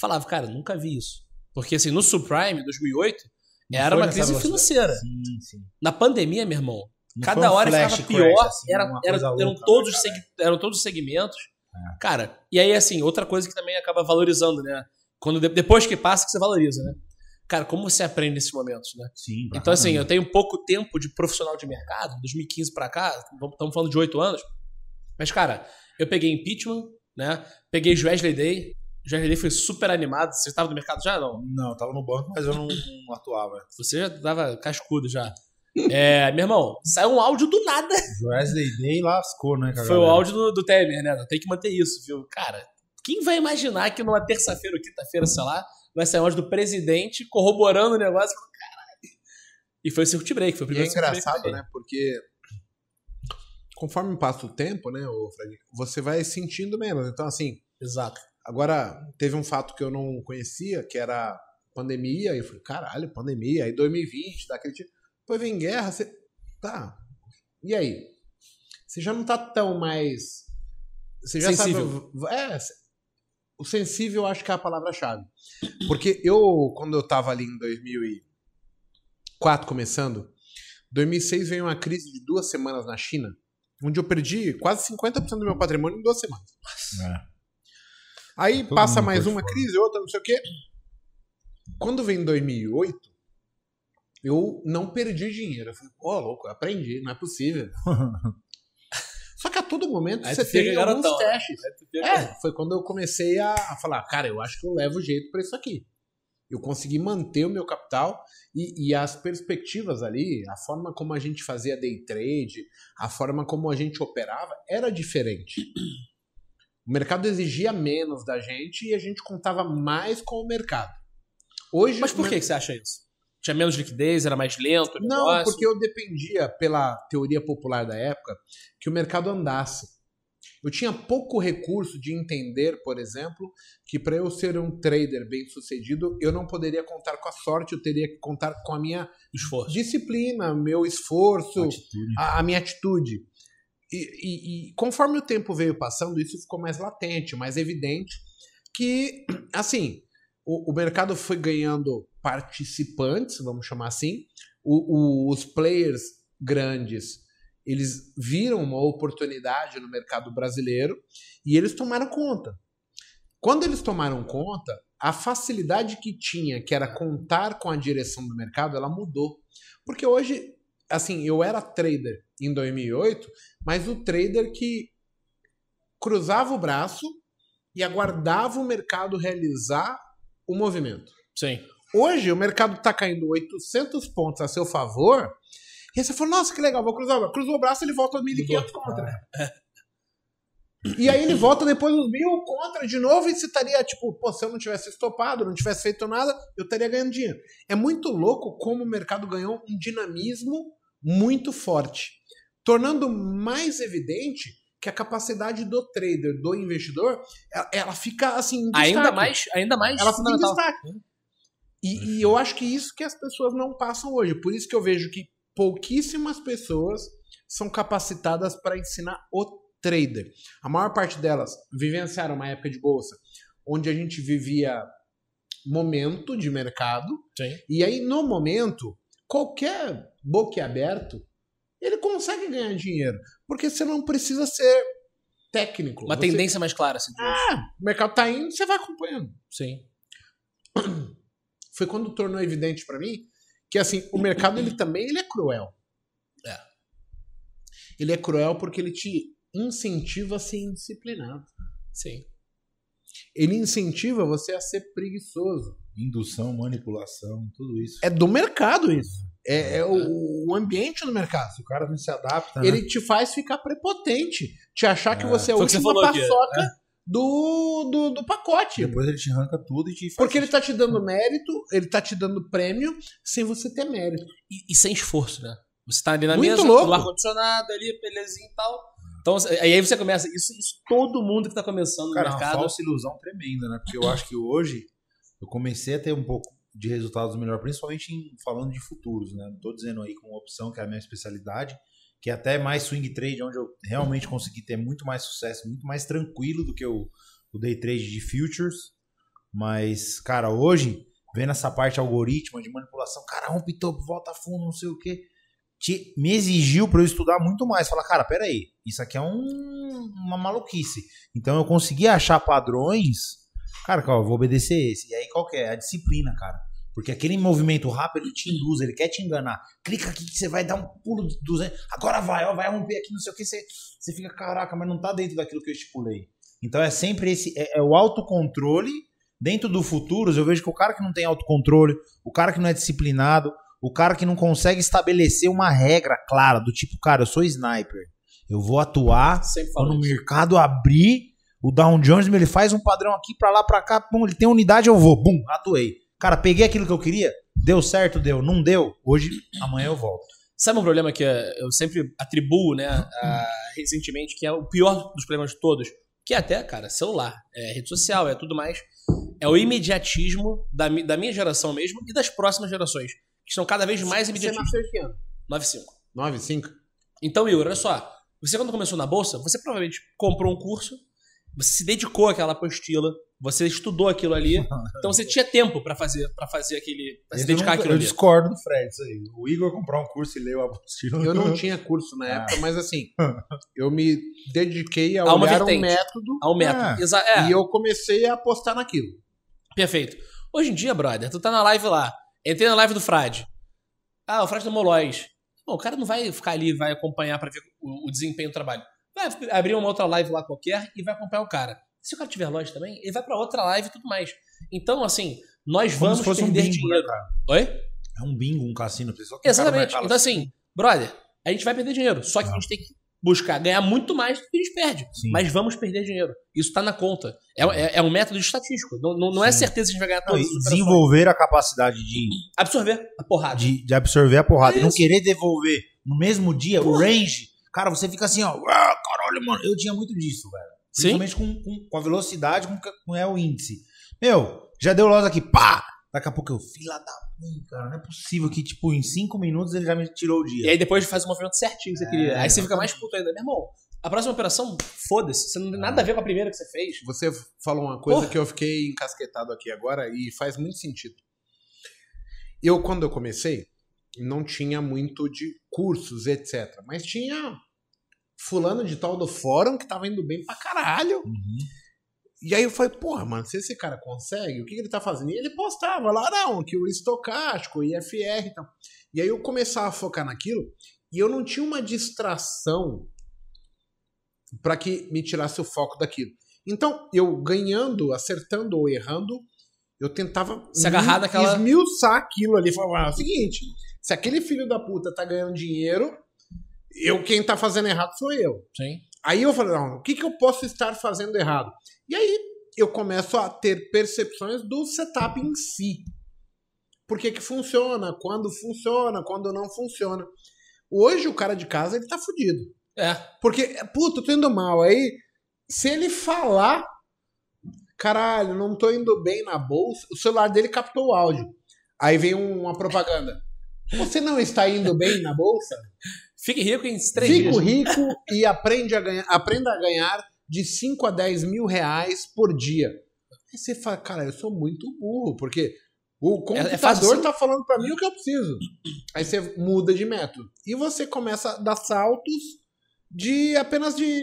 falava, cara, nunca vi isso. Porque, assim, no subprime, 2008, Não era uma crise financeira. Sim, sim. Na pandemia, meu irmão, Não cada um hora ficava crash, pior, assim, era, era- eram, louca, todos os cara? seg- eram todos os segmentos. É. Cara, e aí, assim, outra coisa que também acaba valorizando, né? Quando, de- depois que passa, que você valoriza, né? Cara, como você aprende nesses momentos, né? Sim, Então, assim, eu tenho pouco tempo de profissional de mercado, 2015 pra cá, estamos falando de oito anos. Mas, cara, eu peguei impeachment, né? Peguei Wesley Day. Wesley Day foi super animado. Você estava no mercado já? Não. Não, eu tava no banco, mas eu não, não atuava. Você já tava cascudo já. É, meu irmão, saiu um áudio do nada. Wesley Day lascou, né, cara? Foi o áudio do, do Temer, né? Tem que manter isso, viu? Cara, quem vai imaginar que numa terça-feira ou quinta-feira, sei lá, vai sair áudio do presidente corroborando o negócio? Caralho. E foi o circuit break, foi o E é primeiro circuit break engraçado, né? Porque conforme passa o tempo, né, Fred, você vai sentindo menos. Então, assim. Exato. agora teve um fato que eu não conhecia, que era pandemia, e eu falei, caralho, pandemia, aí 2020, daquele tipo. Depois vem guerra, você. Tá. E aí? Você já não tá tão mais. Você já Sensível. sabe. É. O sensível eu acho que é a palavra-chave. Porque eu, quando eu tava ali em 2004 começando, 2006 veio uma crise de duas semanas na China, onde eu perdi quase 50% do meu patrimônio em duas semanas. É. Aí Todo passa mais uma fora. crise, outra, não sei o quê. Quando vem 2008, eu não perdi dinheiro. Eu falei, pô, louco, eu aprendi, não é possível. Todo momento Aí você tem alguns garotão, né? testes. É, foi quando eu comecei a, a falar, cara, eu acho que eu levo jeito pra isso aqui. Eu consegui manter o meu capital e, e as perspectivas ali, a forma como a gente fazia day trade, a forma como a gente operava, era diferente. O mercado exigia menos da gente e a gente contava mais com o mercado. Hoje, Mas por que, que você acha isso? Tinha menos liquidez, era mais lento Não, negócio? porque eu dependia, pela teoria popular da época, que o mercado andasse. Eu tinha pouco recurso de entender, por exemplo, que para eu ser um trader bem sucedido, eu não poderia contar com a sorte, eu teria que contar com a minha Esforço. disciplina, meu esforço, a, a minha atitude. E, e- e conforme o tempo veio passando, isso ficou mais latente, mais evidente, que, assim, o, o mercado foi ganhando participantes, vamos chamar assim, O- o- os players grandes, eles viram uma oportunidade no mercado brasileiro e eles tomaram conta. Quando eles tomaram conta, a facilidade que tinha, que era contar com a direção do mercado, ela mudou. Porque hoje, assim, eu era trader em 2008, mas o trader que cruzava o braço e aguardava o mercado realizar o movimento. Sim. Hoje o mercado está caindo 800 pontos a seu favor. E aí você fala, nossa, que legal, vou cruzar o braço. Cruzou o braço, ele volta aos 1.500 contra. E aí ele volta depois uns 1.000 contra de novo e você estaria, tipo, pô, se eu não tivesse estopado, não tivesse feito nada, eu estaria ganhando dinheiro. É muito louco como o mercado ganhou um dinamismo muito forte, tornando mais evidente que a capacidade do trader, do investidor, ela, ela fica assim. Ainda mais, ainda mais Ela fica em destaque. E, e eu acho que isso que as pessoas não passam hoje. Por isso que eu vejo que pouquíssimas pessoas são capacitadas para ensinar o trader. A maior parte delas vivenciaram uma época de bolsa onde a gente vivia momento de mercado. Sim. E aí, no momento, qualquer boquiaberto, ele consegue ganhar dinheiro. Porque você não precisa ser técnico. Uma Você- tendência mais clara, assim. O mercado tá indo, você vai acompanhando Sim. foi quando tornou evidente pra mim que assim o mercado ele também ele é cruel. É. Ele é cruel porque ele te incentiva a ser indisciplinado. Sim. ele incentiva você a ser preguiçoso. Indução, manipulação, tudo isso. É do mercado isso. É, é o, o ambiente do mercado. Se o cara não se adapta, né? Ele te faz ficar prepotente. Te achar que É. você é a Foi o que você última paçoca do, do, do pacote. Depois ele te arranca tudo e te faz. Porque ele tá te dando mérito, ele tá te dando prêmio sem você ter mérito. E, e sem esforço, né? Você tá ali na Muito mesa, louco. no ar-condicionado ali, belezinha e tal. Então, aí você começa. Isso, isso todo mundo que tá começando Cara, é no uma mercado. falsa ilusão tremenda, né? Porque eu acho que hoje eu comecei a ter um pouco de resultados melhor, principalmente em, falando de futuros, né? Não tô dizendo aí com opção, que é a minha especialidade, que é até mais swing trade, onde eu realmente consegui ter muito mais sucesso, muito mais tranquilo do que o, o day trade de futures. Mas, cara, hoje, vendo essa parte algoritmo de manipulação, cara, rompe topo, volta fundo, não sei o quê. te- me exigiu para eu estudar muito mais. Falar, cara, peraí, isso aqui é um- uma maluquice. Então eu consegui achar padrões. Cara, cara, eu vou obedecer esse. E aí qual que é? A disciplina, cara. Porque aquele movimento rápido ele te induz, ele quer te enganar. Clica aqui que você vai dar um pulo de 200. Agora vai, ó, vai romper aqui, não sei o que. Você, você fica, caraca, mas não tá dentro daquilo que eu estipulei. Então é sempre esse. É, é o autocontrole. Dentro do futuros, eu vejo que o cara que não tem autocontrole, o cara que não é disciplinado, o cara que não consegue estabelecer uma regra clara, do tipo, cara, eu sou sniper. Eu vou atuar quando o mercado abrir, o Down Jones ele faz um padrão aqui pra lá, pra cá, pum, ele tem unidade, eu vou, bum, atuei. Cara, peguei aquilo que eu queria, deu certo, deu, não deu, hoje, amanhã eu volto. Sabe um problema que eh, eu sempre atribuo, né, a- recentemente, que é o pior dos problemas de todos, que é até, cara, celular, é rede social, é tudo mais, é o imediatismo da, da minha geração mesmo e das próximas gerações, que estão cada vez mais Você imediatistas. nasceu em que ano? 9,5. 9, 5? Então, Igor, olha só. Você, quando começou na bolsa, você provavelmente comprou um curso, você se dedicou àquela apostila, você estudou aquilo ali, então você tinha tempo pra fazer, pra fazer aquele. Pra se Eu dedicar nunca- àquilo Eu ali. discordo do Fred, isso aí. O Igor comprou um curso e leu a apostila. Eu não tinha curso na Ah. época, mas assim, eu me dediquei a uma olhar um método Ao método. Ah, Exa- é, e eu comecei a apostar naquilo. perfeito. Hoje em dia, brother, tu tá na live lá. Entrei na live do Frade. Ah, o Frade tomou Lois. Bom, o cara não vai ficar ali, vai acompanhar pra ver o, o desempenho do trabalho. Vai abrir uma outra live lá qualquer e vai acompanhar o cara. Se o cara tiver loja também, ele vai pra outra live e tudo mais. Então, assim, nós Como vamos se fosse um perder bingo, dinheiro. né, cara? Oi? É um bingo, um cassino. Exatamente. Então, assim, brother, a gente vai perder dinheiro. Só que a gente tem que buscar ganhar muito mais do que a gente perde. Sim. Mas vamos perder dinheiro. Isso tá na conta. É, é, é um método estatístico. Não, não, não é certeza que a gente vai ganhar operações. desenvolver a capacidade de, Absorver a porrada. de, de absorver a porrada. E não querer devolver no mesmo dia o Porra. range. Cara, você fica assim, ó. "Ah, caralho, mano. Eu tinha muito disso, velho. Sim. Principalmente com, com, com a velocidade com que com é o índice. Meu, já deu loss aqui, pá! Daqui a pouco eu, fila da mãe, cara. Não é possível que, tipo, em cinco minutos ele já me tirou o E dia. aí depois faz o movimento certinho que você É, queria. Aí você fica mais puto ainda. Meu irmão, a próxima operação, foda-se. Você não tem nada a ver com a primeira que você fez. Você falou uma coisa Porra. que eu fiquei encasquetado aqui agora e faz muito sentido. Eu, quando eu comecei, não tinha muito de cursos, etc. Mas tinha fulano de tal do fórum que tava indo bem pra caralho. Uhum. E aí eu falei, porra, mano, se esse cara consegue, o que, que ele tá fazendo? E ele postava lá, não, que o estocástico, o IFR e tal. E aí eu começava a focar naquilo e eu não tinha uma distração para que me tirasse o foco daquilo. Então, eu ganhando, acertando ou errando, eu tentava Se agarrar naquela- esmiuçar aquilo ali. Falar, ah, é o seguinte, se aquele filho da puta tá ganhando dinheiro, eu quem tá fazendo errado sou eu. Sim. Aí eu falei, não, o que, que eu posso estar fazendo errado? E aí eu começo a ter percepções do setup em si. Por que, que funciona, quando funciona, quando não funciona. Hoje o cara de casa ele tá fudido. É. Porque, puta, eu tô indo mal. Aí, se ele falar, caralho, não tô indo bem na bolsa, o celular dele captou o áudio. Aí vem um- uma propaganda. Você não está indo bem na bolsa? Fique rico em três Fico dias. rico e aprende a ganhar, aprenda a ganhar de 5 a 10 mil reais por dia. Aí você fala, cara, eu sou muito burro, porque o computador é fácil assim. tá falando pra mim o que eu preciso. Aí você muda de método. E você começa a dar saltos de apenas de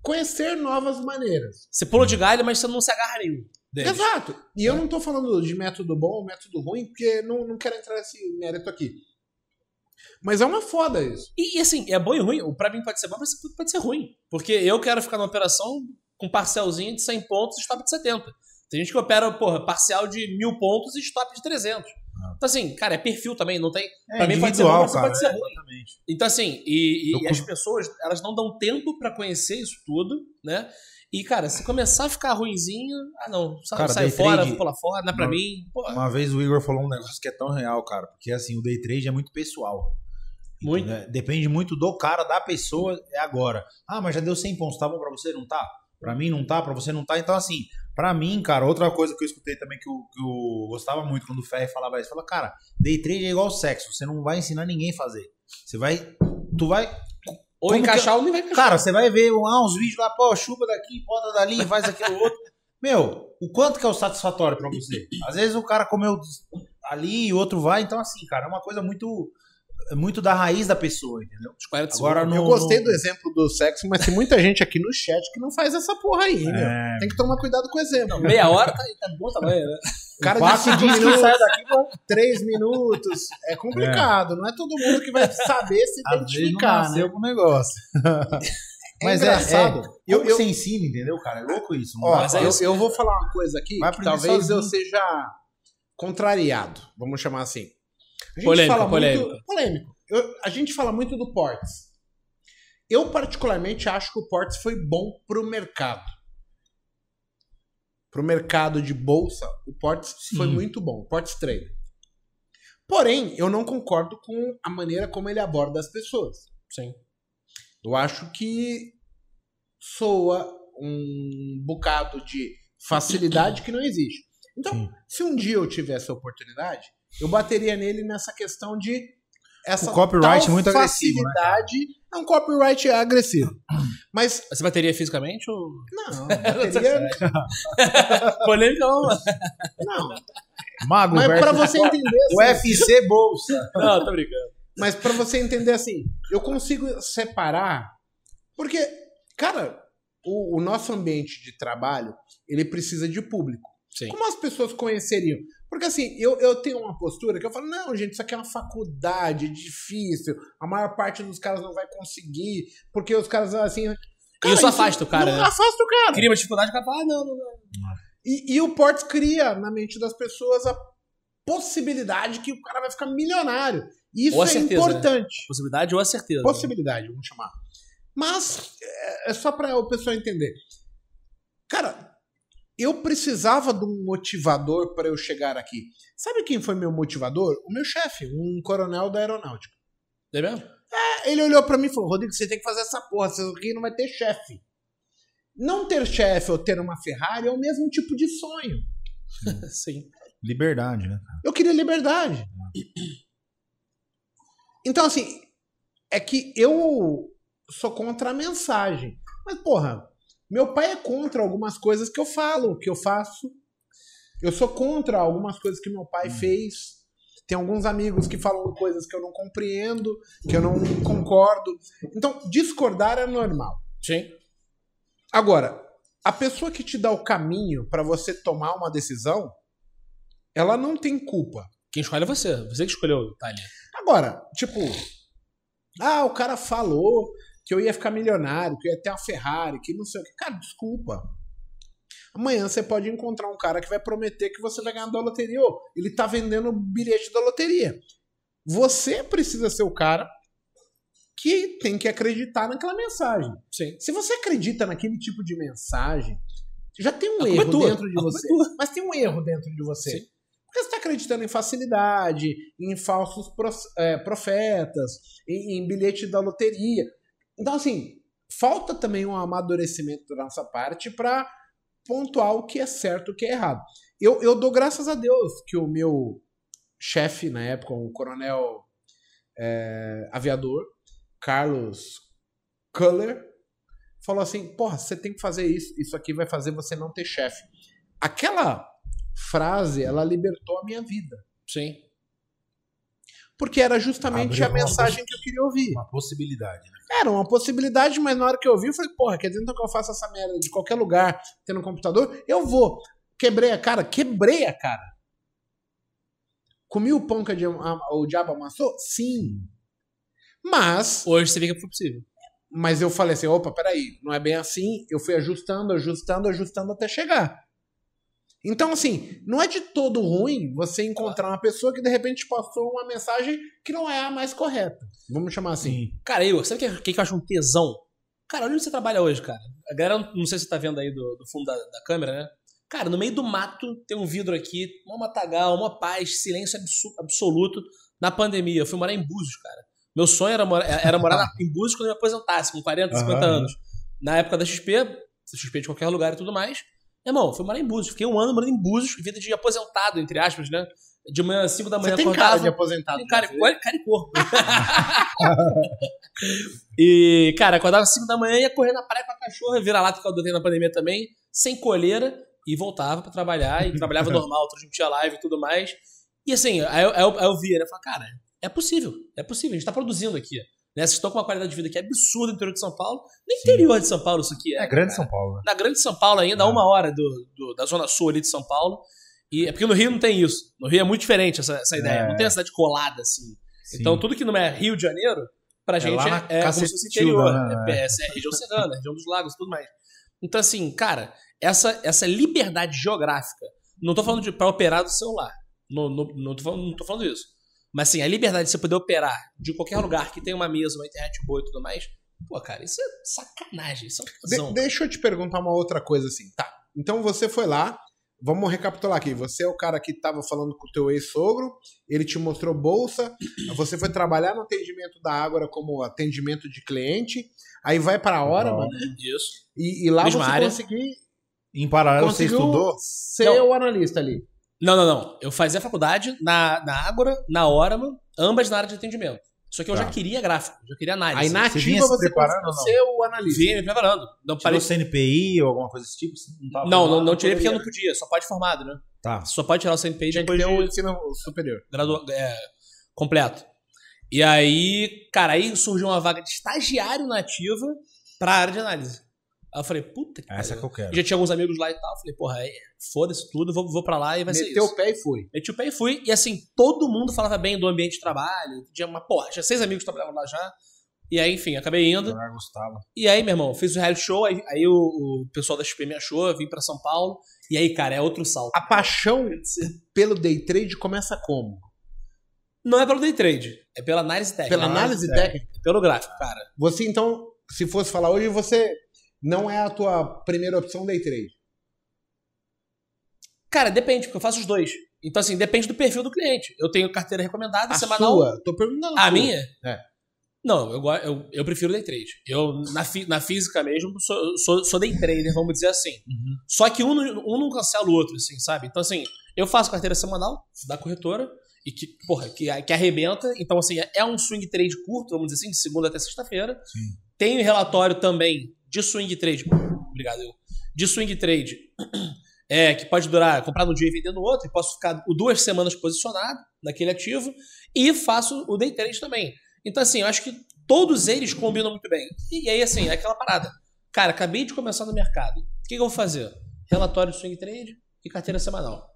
conhecer novas maneiras. Você pula de galho, mas você não se agarra nenhum. deles. Exato. E eu não tô falando de método bom ou método ruim, porque não, não quero entrar nesse mérito aqui. Mas é uma foda isso. E, e, assim, é bom e ruim. O Pra mim pode ser bom, mas pode ser ruim. Porque eu quero ficar numa operação com parcelzinho de 100 pontos e stop de 70. Tem gente que opera, porra, parcial de mil pontos e stop de 300. Então, assim, cara, é perfil também, não tem. É pra mim pode ser bom, você cara. pode ser é, ruim. exatamente. Então, assim, e, e- Eu e as pessoas, elas não dão tempo pra conhecer isso tudo, né? E, cara, se começar a ficar ruinzinho, ah, não, sai, Cara, sai fora, trade- vou pular fora, não é pra Uma- mim. Pô, Uma vez o Igor falou um negócio que é tão real, cara, porque assim, o day trade é muito pessoal. Muito. Entendeu? Depende muito do cara, da pessoa, é agora. Ah, mas já deu 100 pontos, tá bom pra você? Não tá? Pra mim não tá, pra você não tá. Então, assim, pra mim, cara, outra coisa que eu escutei também que eu, que eu gostava muito quando o Ferre falava isso, fala, cara, day trade é igual sexo, você não vai ensinar ninguém a fazer. Você vai. Tu vai. Ou como encaixar ou nem vai encaixar. Cara, você vai ver ah, uns vídeos lá, pô, chupa daqui, bota dali, faz aquilo outro. Meu, o quanto que é o satisfatório pra você? Às vezes o cara comeu ali e o outro vai, então assim, cara, é uma coisa muito muito da raiz da pessoa, entendeu? Os 40 Agora no- Eu gostei no- do exemplo do sexo, mas tem muita gente aqui no chat que não faz essa porra aí, meu. É. Tem que tomar cuidado com o exemplo. Meia hora tá, tá bom tamanho, né? O cara de 5 diz que minutos, sai daqui pra... 3 minutos, é complicado. Não é todo mundo que vai saber se Às vezes não identificar, né? com o negócio. É Mas é- engraçado. Eu, Eu- eu- você ensina, entendeu, cara? É louco isso. Não Ó, mas é eu, eu vou falar uma coisa aqui talvez sozinho. eu seja contrariado, vamos chamar assim. A gente Polêmico, fala polêmico. muito. Polêmico. Eu- a gente fala muito do Ports. Eu, particularmente, acho que o Ports foi bom pro mercado. Pro mercado de bolsa, o Ports Sim. foi muito bom. O Ports Trader. Porém, eu não concordo com a maneira como ele aborda as pessoas. Sim. Eu acho que soa um bocado de facilidade que não existe. Então, Sim. se um dia eu tivesse a oportunidade, eu bateria nele nessa questão de essa O copyright tal muito agressivo, né, facilidade. é um copyright agressivo. Mas Você bateria fisicamente ou. não, bateria Polêmica não, mano. não. Mago Mas para versus você entender assim, UFC Bolsa. Não, tô brincando. Mas pra você entender assim, eu consigo separar. Porque, cara, o, o nosso ambiente de trabalho, ele precisa de público. Sim. Como as pessoas conheceriam? Porque assim, eu, eu tenho uma postura que eu falo, não, gente, isso aqui é uma faculdade, é difícil. A maior parte dos caras não vai conseguir, porque os caras assim. Cara, isso afasta o cara, Não né? afasta o cara. Cria uma dificuldade, o cara fala, ah, não, não, não. E, e o Ports cria na mente das pessoas a possibilidade que o cara vai ficar milionário. Isso é certeza, né? importante. Possibilidade ou a certeza. Possibilidade, vamos chamar. Mas é, é só para o pessoal entender. Cara, eu precisava de um motivador para eu chegar aqui. Sabe quem foi meu motivador? O meu chefe, um coronel da aeronáutica. É mesmo? É, Ele olhou para mim e falou: Rodrigo, você tem que fazer essa porra, você aqui não vai ter chefe. Não ter chefe ou ter uma Ferrari é o mesmo tipo de sonho. Sim. Liberdade, né? Eu queria liberdade. Então, assim, é que eu sou contra a mensagem. Mas, porra, meu pai é contra algumas coisas que eu falo, que eu faço. Eu sou contra algumas coisas que meu pai fez. Tem alguns amigos que falam coisas que eu não compreendo, que eu não concordo. Então, discordar é normal. Sim. Agora, a pessoa que te dá o caminho para você tomar uma decisão, ela não tem culpa. Quem escolhe é você. Você que escolheu, Thalia. Agora, tipo, ah, o cara falou que eu ia ficar milionário, que eu ia ter uma Ferrari, que não sei o que. Cara, desculpa. Amanhã você pode encontrar um cara que vai prometer que você vai ganhar da loteria. Ele tá vendendo o bilhete da loteria. Você precisa ser o cara que tem que acreditar naquela mensagem. Sim. Se você acredita naquele tipo de mensagem, já tem um é erro dentro de você. é tua. Mas tem um erro dentro de você. Sim. Porque você está acreditando em facilidade, em falsos é, profetas, em, em bilhete da loteria. Então, assim, falta também um amadurecimento da nossa parte para pontuar o que é certo o que é errado. Eu, eu dou graças a Deus que o meu chefe na época, o coronel é, aviador, Carlos Culler, falou assim: porra, você tem que fazer isso, isso aqui vai fazer você não ter chefe. Aquela frase, ela libertou a minha vida. Sim. Porque era justamente Abriu a mensagem que eu queria ouvir. Uma possibilidade, né? Era uma possibilidade, mas na hora que eu ouvi, eu falei, porra, quer dizer então que eu faço essa merda de qualquer lugar, tendo um computador? Eu vou. Quebrei a cara? Quebrei a cara. Comi o pão que o diabo amassou? Sim. Mas, Hoje você vê que foi possível. Mas eu falei assim, opa, peraí, não é bem assim. Eu fui ajustando, ajustando, ajustando até chegar. Então, assim, não é de todo ruim você encontrar uma pessoa que de repente passou uma mensagem que não é a mais correta. Vamos chamar assim. Cara, eu, sabe o que, que eu acho um tesão? Cara, olha onde você trabalha hoje, cara. A galera, não sei se você tá vendo aí do, do fundo da, da câmera, né? Cara, no meio do mato tem um vidro aqui, uma matagal, uma paz, silêncio absoluto na pandemia. Eu fui morar em Búzios, cara. Meu sonho era morar, era morar em Búzios quando eu me aposentasse, com 40, 50 Aham. anos. Na época da XP, XP de qualquer lugar e tudo mais. Irmão, fui morar em Búzios. Fiquei um ano morando em Búzios, vida de aposentado, entre aspas, né? De manhã, 5 da manhã, Você tem acordava. cara de aposentado. Tem cara, né? olha, cara e corpo. e, cara, acordava às 5 da manhã, ia correr na praia com a cachorra, vira lata que eu adotei na pandemia também, sem coleira, e voltava pra trabalhar, e trabalhava normal, transmitia live e tudo mais. E assim, aí eu, aí eu, aí eu via, né? Eu falei, cara, é possível, é possível, a gente tá produzindo aqui. Né? Vocês estão com uma qualidade de vida que é absurda no interior de São Paulo. No interior de São Paulo, isso aqui é. É grande São Paulo. né? Na grande São Paulo ainda, a uma hora do, do- da zona sul ali de São Paulo. E é porque no Rio não tem isso. No Rio é muito diferente essa, essa ideia. É. Não tem a cidade colada assim. Sim. Então, tudo que não é Rio de Janeiro, pra gente lá na é, é como se fosse interior. né? É, é, é região serrana, região dos lagos e tudo mais. Então, assim, cara, essa, essa liberdade geográfica, não tô falando de pra operar do celular. Não, não, não, tô falando, não tô falando isso. Mas, assim, a liberdade de você poder operar de qualquer lugar que tem uma mesa, uma internet boa e tudo mais, pô, cara, isso é sacanagem. Isso é um De- deixa eu te perguntar uma outra coisa assim. Tá. Então você foi lá. Vamos recapitular aqui. Você é o cara que estava falando com o teu ex-sogro, ele te mostrou bolsa, você foi trabalhar no atendimento da Ágora como atendimento de cliente, aí vai para a hora, mano, Isso. e, e lá Mesma você área. conseguiu, Em paralelo, você estudou? ser Não. o analista ali. Não, não, não. Eu fazia faculdade na, na Ágora, na Orama, ambas na área de atendimento. Só que eu Tá. já queria gráfico, já queria análise. Aí na Você vinha ativa se você preparando conseguiu ou não? ser o analista. Vinha me preparando. Não, Tirou parei... CNPI ou alguma coisa desse tipo? Você Não, tava não, não, não tirei porque eu não podia. Só pode formado, né? Tá. Só pode tirar o CNPI Tinha que depois ter de o ensino superior. gradua... é, completo. E aí, cara, aí surgiu uma vaga de estagiário na ativa pra área de análise. Aí eu falei, puta que Essa pariu. que eu quero. Já tinha alguns amigos lá e tal. Eu falei, porra, aí, foda-se tudo, vou, vou pra lá e vai ser Meteu isso. o pé e foi. Meti o pé e fui. E assim, todo mundo falava bem do ambiente de trabalho. Tinha uma porra, tinha seis amigos que trabalhavam lá já. E aí, enfim, acabei indo. Eu gostava. E aí, meu irmão, fiz o reality show. Aí, aí o, o pessoal da XP me achou, eu vim pra São Paulo. E aí, cara, é outro salto. A paixão pelo day trade começa como? Não é pelo day trade, é pela análise técnica. Pela análise é. técnica. É pelo gráfico, cara. Você então, se fosse falar hoje, você não é a tua primeira opção day trade. Cara, depende, porque eu faço os dois. Então, assim, depende do perfil do cliente. Eu tenho carteira recomendada, A semanal. sua, tô perguntando A sua. minha? É. Não, eu, eu, eu prefiro day trade. Eu, na, fi- na física mesmo, sou, sou, sou day trader, vamos dizer assim. Uhum. Só que um, não- um não cancela o outro, assim, sabe? Então, assim, eu faço carteira semanal da corretora e que, porra, que, que arrebenta. Então, assim, é- é um swing trade curto, vamos dizer assim, de segunda até sexta-feira. Tenho relatório também de swing trade. Obrigado, eu. De swing trade. É, que pode durar, comprar no dia e vender no outro, e posso ficar duas semanas posicionado naquele ativo, e faço o day trade também. Então, assim, eu acho que todos eles combinam muito bem. E, aí, assim, é aquela parada. Cara, acabei de começar no mercado. O que, que eu vou fazer? Relatório de swing trade e carteira semanal.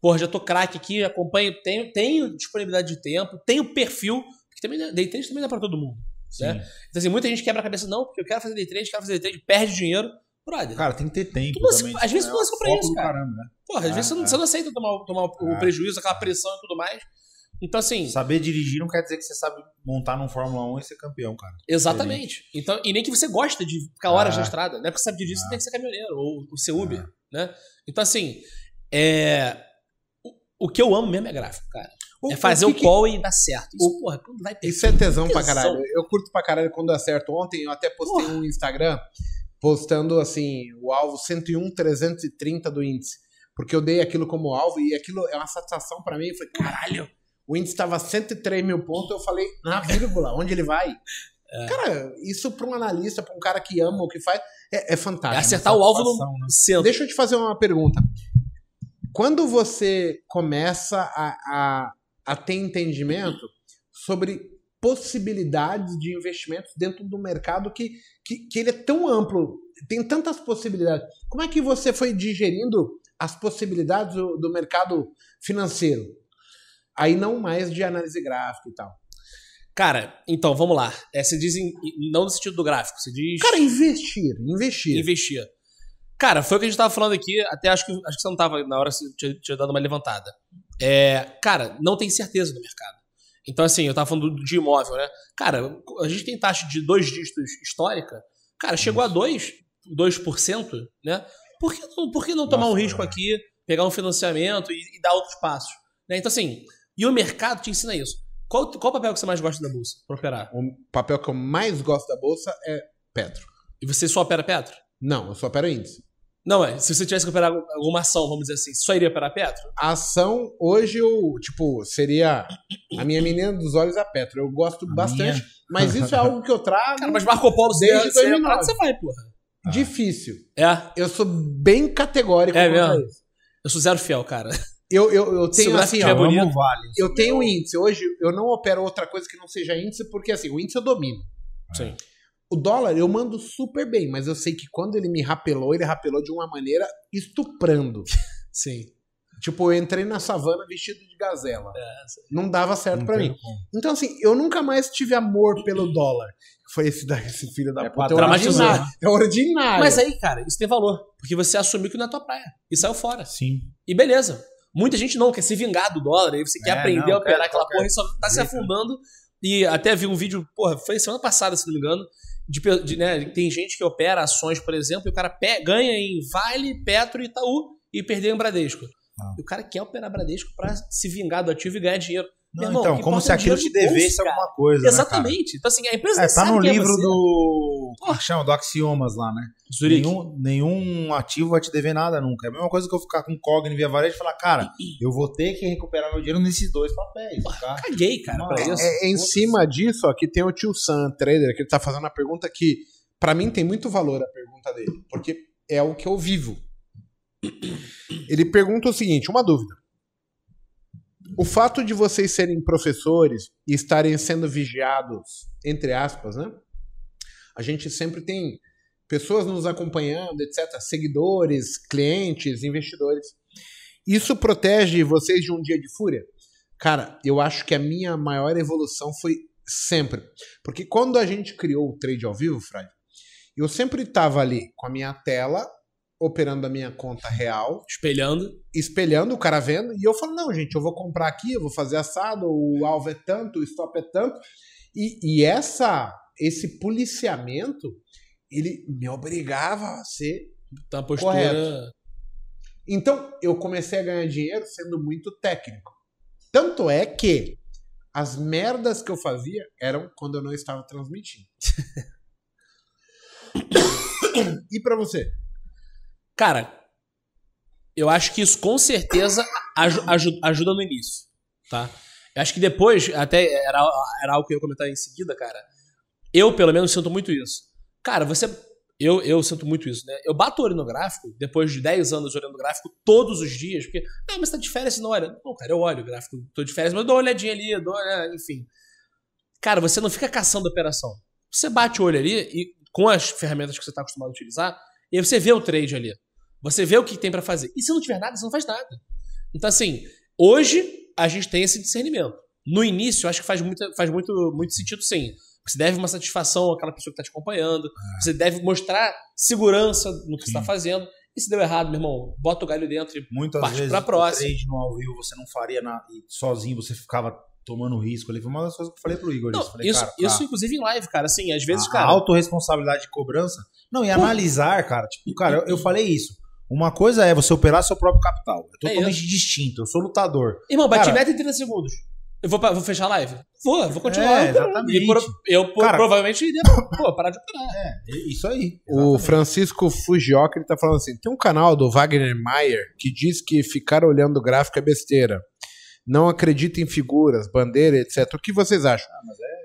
Porra, já tô craque aqui, acompanho, tenho, tenho disponibilidade de tempo, tenho perfil, porque também day trade também dá pra todo mundo. Sim. Né? Então, assim, muita gente quebra a cabeça, não, porque eu quero fazer day trade, quero fazer day trade, perde dinheiro. Brother, Cara, tem que ter tempo Tu também. às vezes tu compra foco isso, cara. Caramba, né? porra, às é, vezes você não, é. você não aceita tomar, tomar o É. prejuízo, aquela pressão e tudo mais. Então, assim, Saber dirigir não quer dizer que você sabe montar num Fórmula 1 e ser campeão, cara. Exatamente. Então, e nem que você gosta de ficar horas Ah. na estrada. Não é porque você sabe dirigir, você Ah. tem que ser caminhoneiro ou, ou ser Uber, Ah. né? Então, assim, é... o, o que eu amo mesmo é gráfico, cara. O- é fazer o o, que call e dar certo. Isso, o- porra, quando vai ter... Isso é tesão pra Tesão. caralho. Eu curto pra caralho quando dá certo. Ontem eu até postei um Instagram postando assim, o alvo 101 330 do índice. Porque eu dei aquilo como alvo e aquilo é uma satisfação pra mim. Eu falei, caralho, o índice tava 103 mil pontos. Eu falei, na vírgula, onde ele vai? É. Cara, isso pra um analista, pra um cara que ama o que faz, é, é É fantástico. acertar o alvo no né? centro. Deixa eu te fazer uma pergunta. Quando você começa a, a, a ter entendimento sobre possibilidades de investimentos dentro do mercado que, que, que ele é tão amplo, tem tantas possibilidades, como é que você foi digerindo as possibilidades do, do mercado financeiro? Aí não mais de análise gráfica e tal. Cara, então, vamos lá. É, você diz, em- não no sentido do gráfico, você diz Cara, investir, investir. investir. Cara, foi o que a gente tava falando aqui, até acho que, acho que você não tava na hora que você tinha, tinha dado uma levantada. É, cara, não tem certeza no mercado. Então, assim, eu tava falando do- de imóvel, né? Cara, a gente tem taxa de dois dígitos histórica. Cara, chegou a 2, 2%, né? Por que não, por que não tomar um Nossa, risco é. aqui, pegar um financiamento e, e dar outros passos? Né? Então, assim, e o mercado te ensina isso. Qual, qual papel que você mais gosta da bolsa para operar? O papel que eu mais gosto da bolsa é Petro. E você só opera Petro? Não, eu só opero índice. Não, é. Se você tivesse que operar alguma ação, vamos dizer assim, só iria operar Petro? A ação, hoje eu, tipo, seria. A minha menina dos olhos é a Petro. Eu gosto A bastante, minha? mas isso é algo que eu trago. Cara, mas Marco Polo, você, Desde você, 2009. você vai, porra. Difícil. É, Eu sou bem categórico É mesmo? isso. eu sou zero fiel, cara. Eu, eu, eu tenho assim, ó. bonito. Amo Vale. Eu tenho índice. Hoje eu não opero outra coisa que não seja índice, porque assim, o índice eu domino. Sim. O dólar eu mando super bem, mas eu sei que quando ele me rapelou, ele rapelou de uma maneira estuprando. Sim. Tipo, eu entrei na savana vestido de gazela. É, Não dava certo Não pra tem mim. como. Então, assim, eu nunca mais tive amor pelo dólar. Foi esse, da, esse filho da É puta. É ordinário. É ordinário. Mas aí, cara, isso tem valor. Porque você assumiu que não é tua praia. E saiu fora. Sim. E beleza. Muita gente não quer se vingar do dólar. Aí você quer É, aprender não, a operar quer aquela porra e só tá se afundando. E até vi um vídeo, porra, foi semana passada, se não me engano. De, de, né, tem gente que opera ações, por exemplo, e o cara pe- ganha em Vale, Petro e Itaú e perdeu em Bradesco. Ah. E o cara quer operar Bradesco pra se vingar do ativo e ganhar dinheiro. Não, irmão, então, como se é aquilo te bolso, devesse alguma coisa. né, Exatamente. então, assim, a empresa? É, tá sabe no quem é livro você. do. Como que chama? Do Axiomas lá, né? Zurique. Nenhum, nenhum ativo vai te dever nada nunca. É a mesma coisa que eu ficar com Cogni via varejo e falar, cara, eu vou ter que recuperar meu dinheiro nesses dois papéis. Tá? Caguei, cara, pra Não, isso. É, em cima disso, aqui tem o tio Sam, trader, que ele tá fazendo uma pergunta que, pra mim, tem muito valor a pergunta dele, porque é o que eu vivo. Ele pergunta o seguinte: uma dúvida. O fato de vocês serem professores e estarem sendo vigiados, entre aspas, né? A gente sempre tem pessoas nos acompanhando, etc., seguidores, clientes, investidores. Isso protege vocês de um dia de fúria? Cara, eu acho que a minha maior evolução foi sempre. Porque quando a gente criou o trade ao vivo, Fred, eu sempre estava ali com a minha tela, operando a minha conta real, Espelhando. espelhando o cara vendo, e eu falo, não, gente, eu vou comprar aqui, eu vou fazer assado, o alvo é tanto, o stop é tanto. E, e essa, esse policiamento, ele me obrigava a ser Tá postura. Correto. então, eu comecei a ganhar dinheiro sendo muito técnico. Tanto é que as merdas que eu fazia eram quando eu não estava transmitindo. e pra você? Cara, eu acho que isso com certeza aju- ajuda no início, tá? Eu acho que depois, até era, era algo que eu ia comentar em seguida, cara. Eu, pelo menos, sinto muito isso. Cara, você. Eu, eu sinto muito isso, né? Eu bato o olho no gráfico, depois de 10 anos olhando o gráfico todos os dias, porque, ah, mas tá de férias, você não olha. Não, cara, eu olho o gráfico, tô de férias, mas eu dou uma olhadinha ali, dou, enfim. Cara, você não fica caçando a operação. Você bate o olho ali e com as ferramentas que você tá acostumado a utilizar, e aí você vê o trade ali. Você vê o que tem pra fazer. E se não tiver nada, você não faz nada. Então, assim, hoje a gente tem esse discernimento. No início, acho que faz, muito, faz muito, muito sentido, sim. Você deve uma satisfação àquela pessoa que está te acompanhando. Você deve mostrar segurança no que você está fazendo. E se deu errado, meu irmão, bota o galho dentro e Muitas Parte vezes pra próxima. trade no ao vivo você não faria nada, e sozinho, você ficava tomando risco ali. Foi uma das coisas que eu falei pro Igor. Não, isso. Falei, isso, cara, isso inclusive em live, cara. Assim, às vezes, a, cara. a autorresponsabilidade de cobrança. Não, e analisar, cara, tipo, cara, eu, eu falei isso. Uma coisa é você operar seu próprio capital. É totalmente distinto. Eu sou lutador. Irmão, bati Cara- meta em 30 segundos. Eu vou, vou fechar a live? Vou, vou continuar. É, exatamente. E pro- eu Cara- provavelmente iria pô, parar de operar. É, isso aí. O Exatamente. Francisco Fujioka ele tá falando assim: tem um canal do Wagner Mayer que diz que ficar olhando o gráfico é besteira. Não acredita em figuras, bandeira, etc. O que vocês acham?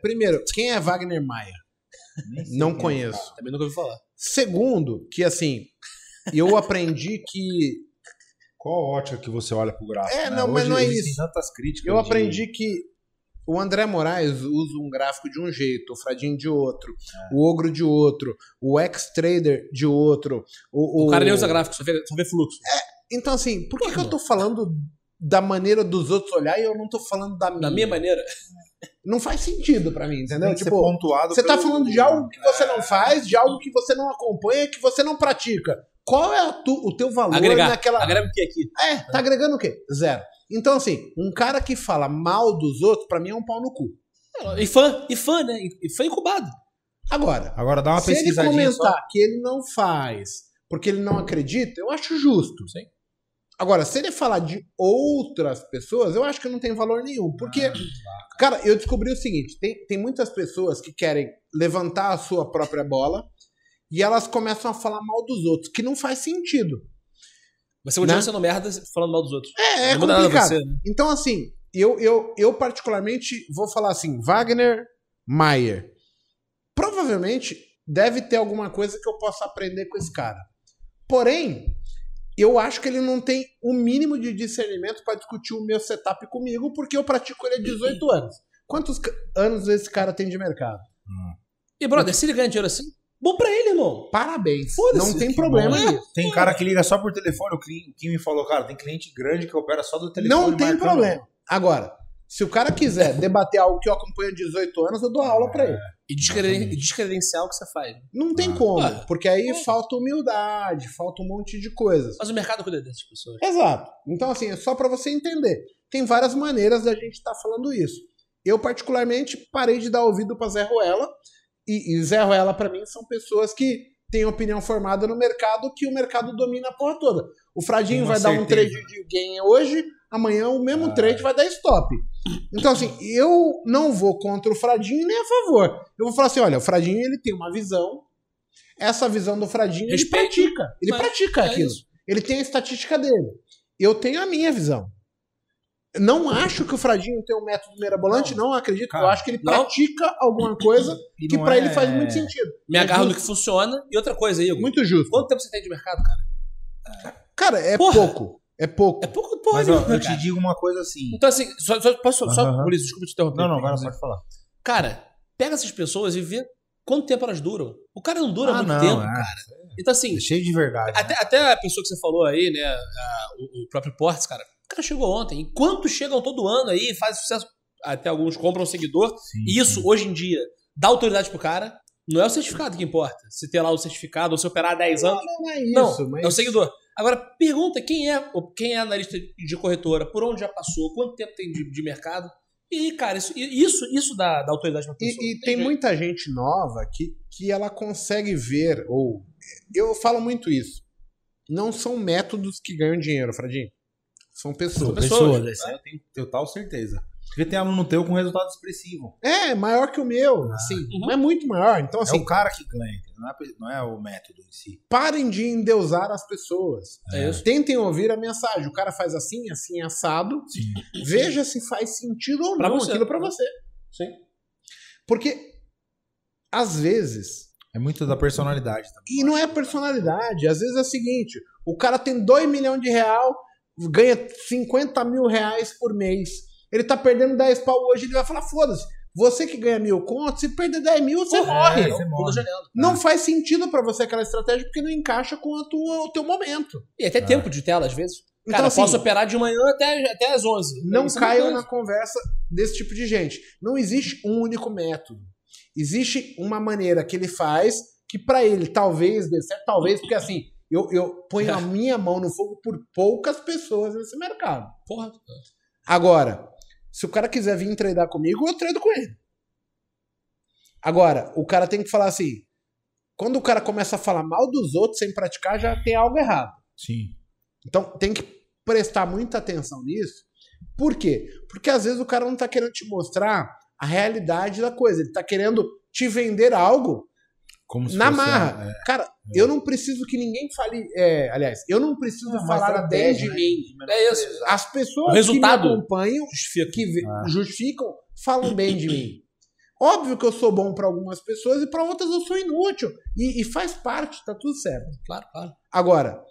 Primeiro, quem é Wagner Mayer? Não é, conheço. Também nunca ouvi falar. Segundo, que assim, eu aprendi que Qual ótica que você olha pro gráfico? É, né? não, mas Hoje não é isso. tantas críticas. eu de- aprendi que o André Moraes usa um gráfico de um jeito, o Fradinho de outro, o Ogro de outro, o X-Trader de outro. O, O cara nem usa gráfico, só vê, só vê fluxo. Então, assim, por que, que eu tô falando da maneira dos outros olhar e eu não tô falando da minha? Da minha maneira. Não faz sentido pra mim, entendeu? Tipo, pontuado você tá pelo- falando de algo que você não faz, de algo que você não acompanha, que você não pratica. Qual é a tu- o teu valor Agregar. naquela. Agrega o que aqui? É, tá agregando o quê? Zero. Então, assim, um cara que fala mal dos outros, pra mim é um pau no cu. E fã, e fã, né? E fã incubado. Agora, Agora dá uma se ele pesquisadinha só. comentar que ele não faz porque ele não acredita, eu acho justo. Sim. Agora, se ele falar de outras pessoas, eu acho que não tem valor nenhum. Porque, Ah, cara, eu descobri o seguinte: tem, tem muitas pessoas que querem levantar a sua própria bola e elas começam a falar mal dos outros, que não faz sentido. Você continua Né? sendo merda falando mal dos outros. É, é não complicado. você, né? Então, assim, eu, eu, eu particularmente vou falar assim: Wagner Maier. Provavelmente deve ter alguma coisa que eu possa aprender com esse cara. Porém, eu acho que ele não tem o mínimo de discernimento para discutir o meu setup comigo, porque eu pratico ele há 18 anos. Quantos anos esse cara tem de mercado? E, brother, se ele ganha dinheiro assim, bom pra ele, irmão. Parabéns. Foda-se, Não tem que problema bom. nisso. Tem cara que liga só por telefone. O Kim me falou, cara, tem cliente grande que opera só do telefone. Não tem problema. Agora, se o cara quiser debater algo que eu acompanho há 18 anos, eu dou aula para ele. E descreden- e descredenciar o que você faz. Não tem Ah. como, porque aí falta humildade, falta um monte de coisas. Mas o mercado cuida dessas pessoas. Exato. Então, assim, é só para você entender. Tem várias maneiras da gente estar falando isso. Eu, particularmente, parei de dar ouvido para Zé Ruela. E, e Zé Ruela, para mim, são pessoas que têm opinião formada no mercado, que o mercado domina a porra toda. O Fradinho vai dar um certeza. trade de gain hoje, amanhã o mesmo Ah. trade vai dar stop. Então, assim, eu não vou contra o Fradinho nem a favor. Eu vou falar assim: olha, o Fradinho ele tem uma visão. Essa visão do Fradinho ele Respeito, pratica. Ele pratica é aquilo. isso. Ele tem a estatística dele. Eu tenho a minha visão. Não acho que o Fradinho tem um método mirabolante, não, acredito. Cara, eu acho que ele não. pratica alguma coisa que não pra é- ele faz muito sentido. Me É agarro no que funciona. E outra coisa, Igor. Muito justo. Quanto tempo você tem de mercado, cara? Cara, é Porra. pouco. É pouco. É pouco, porra, Mas ó, nenhuma, eu te digo uma coisa assim. Então, assim, só, só, posso, só, Aham. Ulisses, desculpa te interromper. Não, não, Mas, pode falar. Cara, pega essas pessoas e vê quanto tempo elas duram. O cara não dura Ah, muito não, tempo, é. cara. Então, assim, É cheio de verdade. até, até a pessoa que você falou aí, né, a- o, o próprio Portes, cara, cara chegou ontem. Enquanto chegam todo ano aí, faz sucesso, até alguns compram um seguidor. Sim, E isso, sim. hoje em dia, dá autoridade pro cara. Não é o certificado que importa. Se ter lá o certificado ou se operar há 10 anos. Não, não é Não, isso. mas... é o seguidor. Agora, pergunta quem é quem é analista de corretora, por onde já passou, quanto tempo tem de, de mercado. E, cara, isso, isso, isso dá, dá autoridade pra pessoa. E, e Não tem jeito. muita gente nova que, que ela consegue ver, ou. Eu falo muito isso. Não são métodos que ganham dinheiro, Fradinho. São pessoas. pessoas. Pessoas, essa eu tenho total certeza. Porque tem aluno teu com resultado expressivo. É, maior que o meu, assim. Uhum. Não é muito maior. Então, é assim, o cara que ganha, não é, não é o método em si. parem de endeusar as pessoas. É isso. Tentem ouvir a mensagem. O cara faz assim, assim, assado. Sim. Veja se faz sentido ou Pra não você. aquilo pra você. Sim. Porque, às vezes, É muito da personalidade também. e não é personalidade, às vezes é o seguinte: o cara tem 2 milhões de real, ganha 50 mil reais por mês. Ele tá perdendo 10 pau hoje, ele vai falar: foda-se, você que ganha mil contos, se perder 10 mil, você morre. é, Não, você morre. janela. Não faz sentido pra você aquela estratégia porque não encaixa com a tua, o teu momento. E até tempo de tela, às vezes. Então, Cara, assim, posso operar de manhã até, até as 11. Não é caiam na conversa desse tipo de gente. Não existe um único método. Existe uma maneira que ele faz que pra ele talvez dê certo, talvez, porque assim, eu, eu ponho a minha mão no fogo por poucas pessoas nesse mercado. Porra. Agora, se o cara quiser vir tradar comigo, eu trado com ele. Agora, o cara tem que falar assim: quando o cara começa a falar mal dos outros sem praticar, já tem algo errado. Sim. Então tem que prestar muita atenção nisso. Por quê? Porque às vezes o cara não tá querendo te mostrar a realidade da coisa. Ele tá querendo te vender algo Como se na fosse, marra. é, Cara, eu não preciso que ninguém fale. é, aliás, eu não preciso Uma falar bem de né? mim. É isso. As pessoas resultado que me acompanham, Justifica. que Ah. justificam, falam bem de mim. Óbvio que eu sou bom para algumas pessoas e para outras eu sou inútil. E, e faz parte, tá tudo certo. Claro, claro. Agora,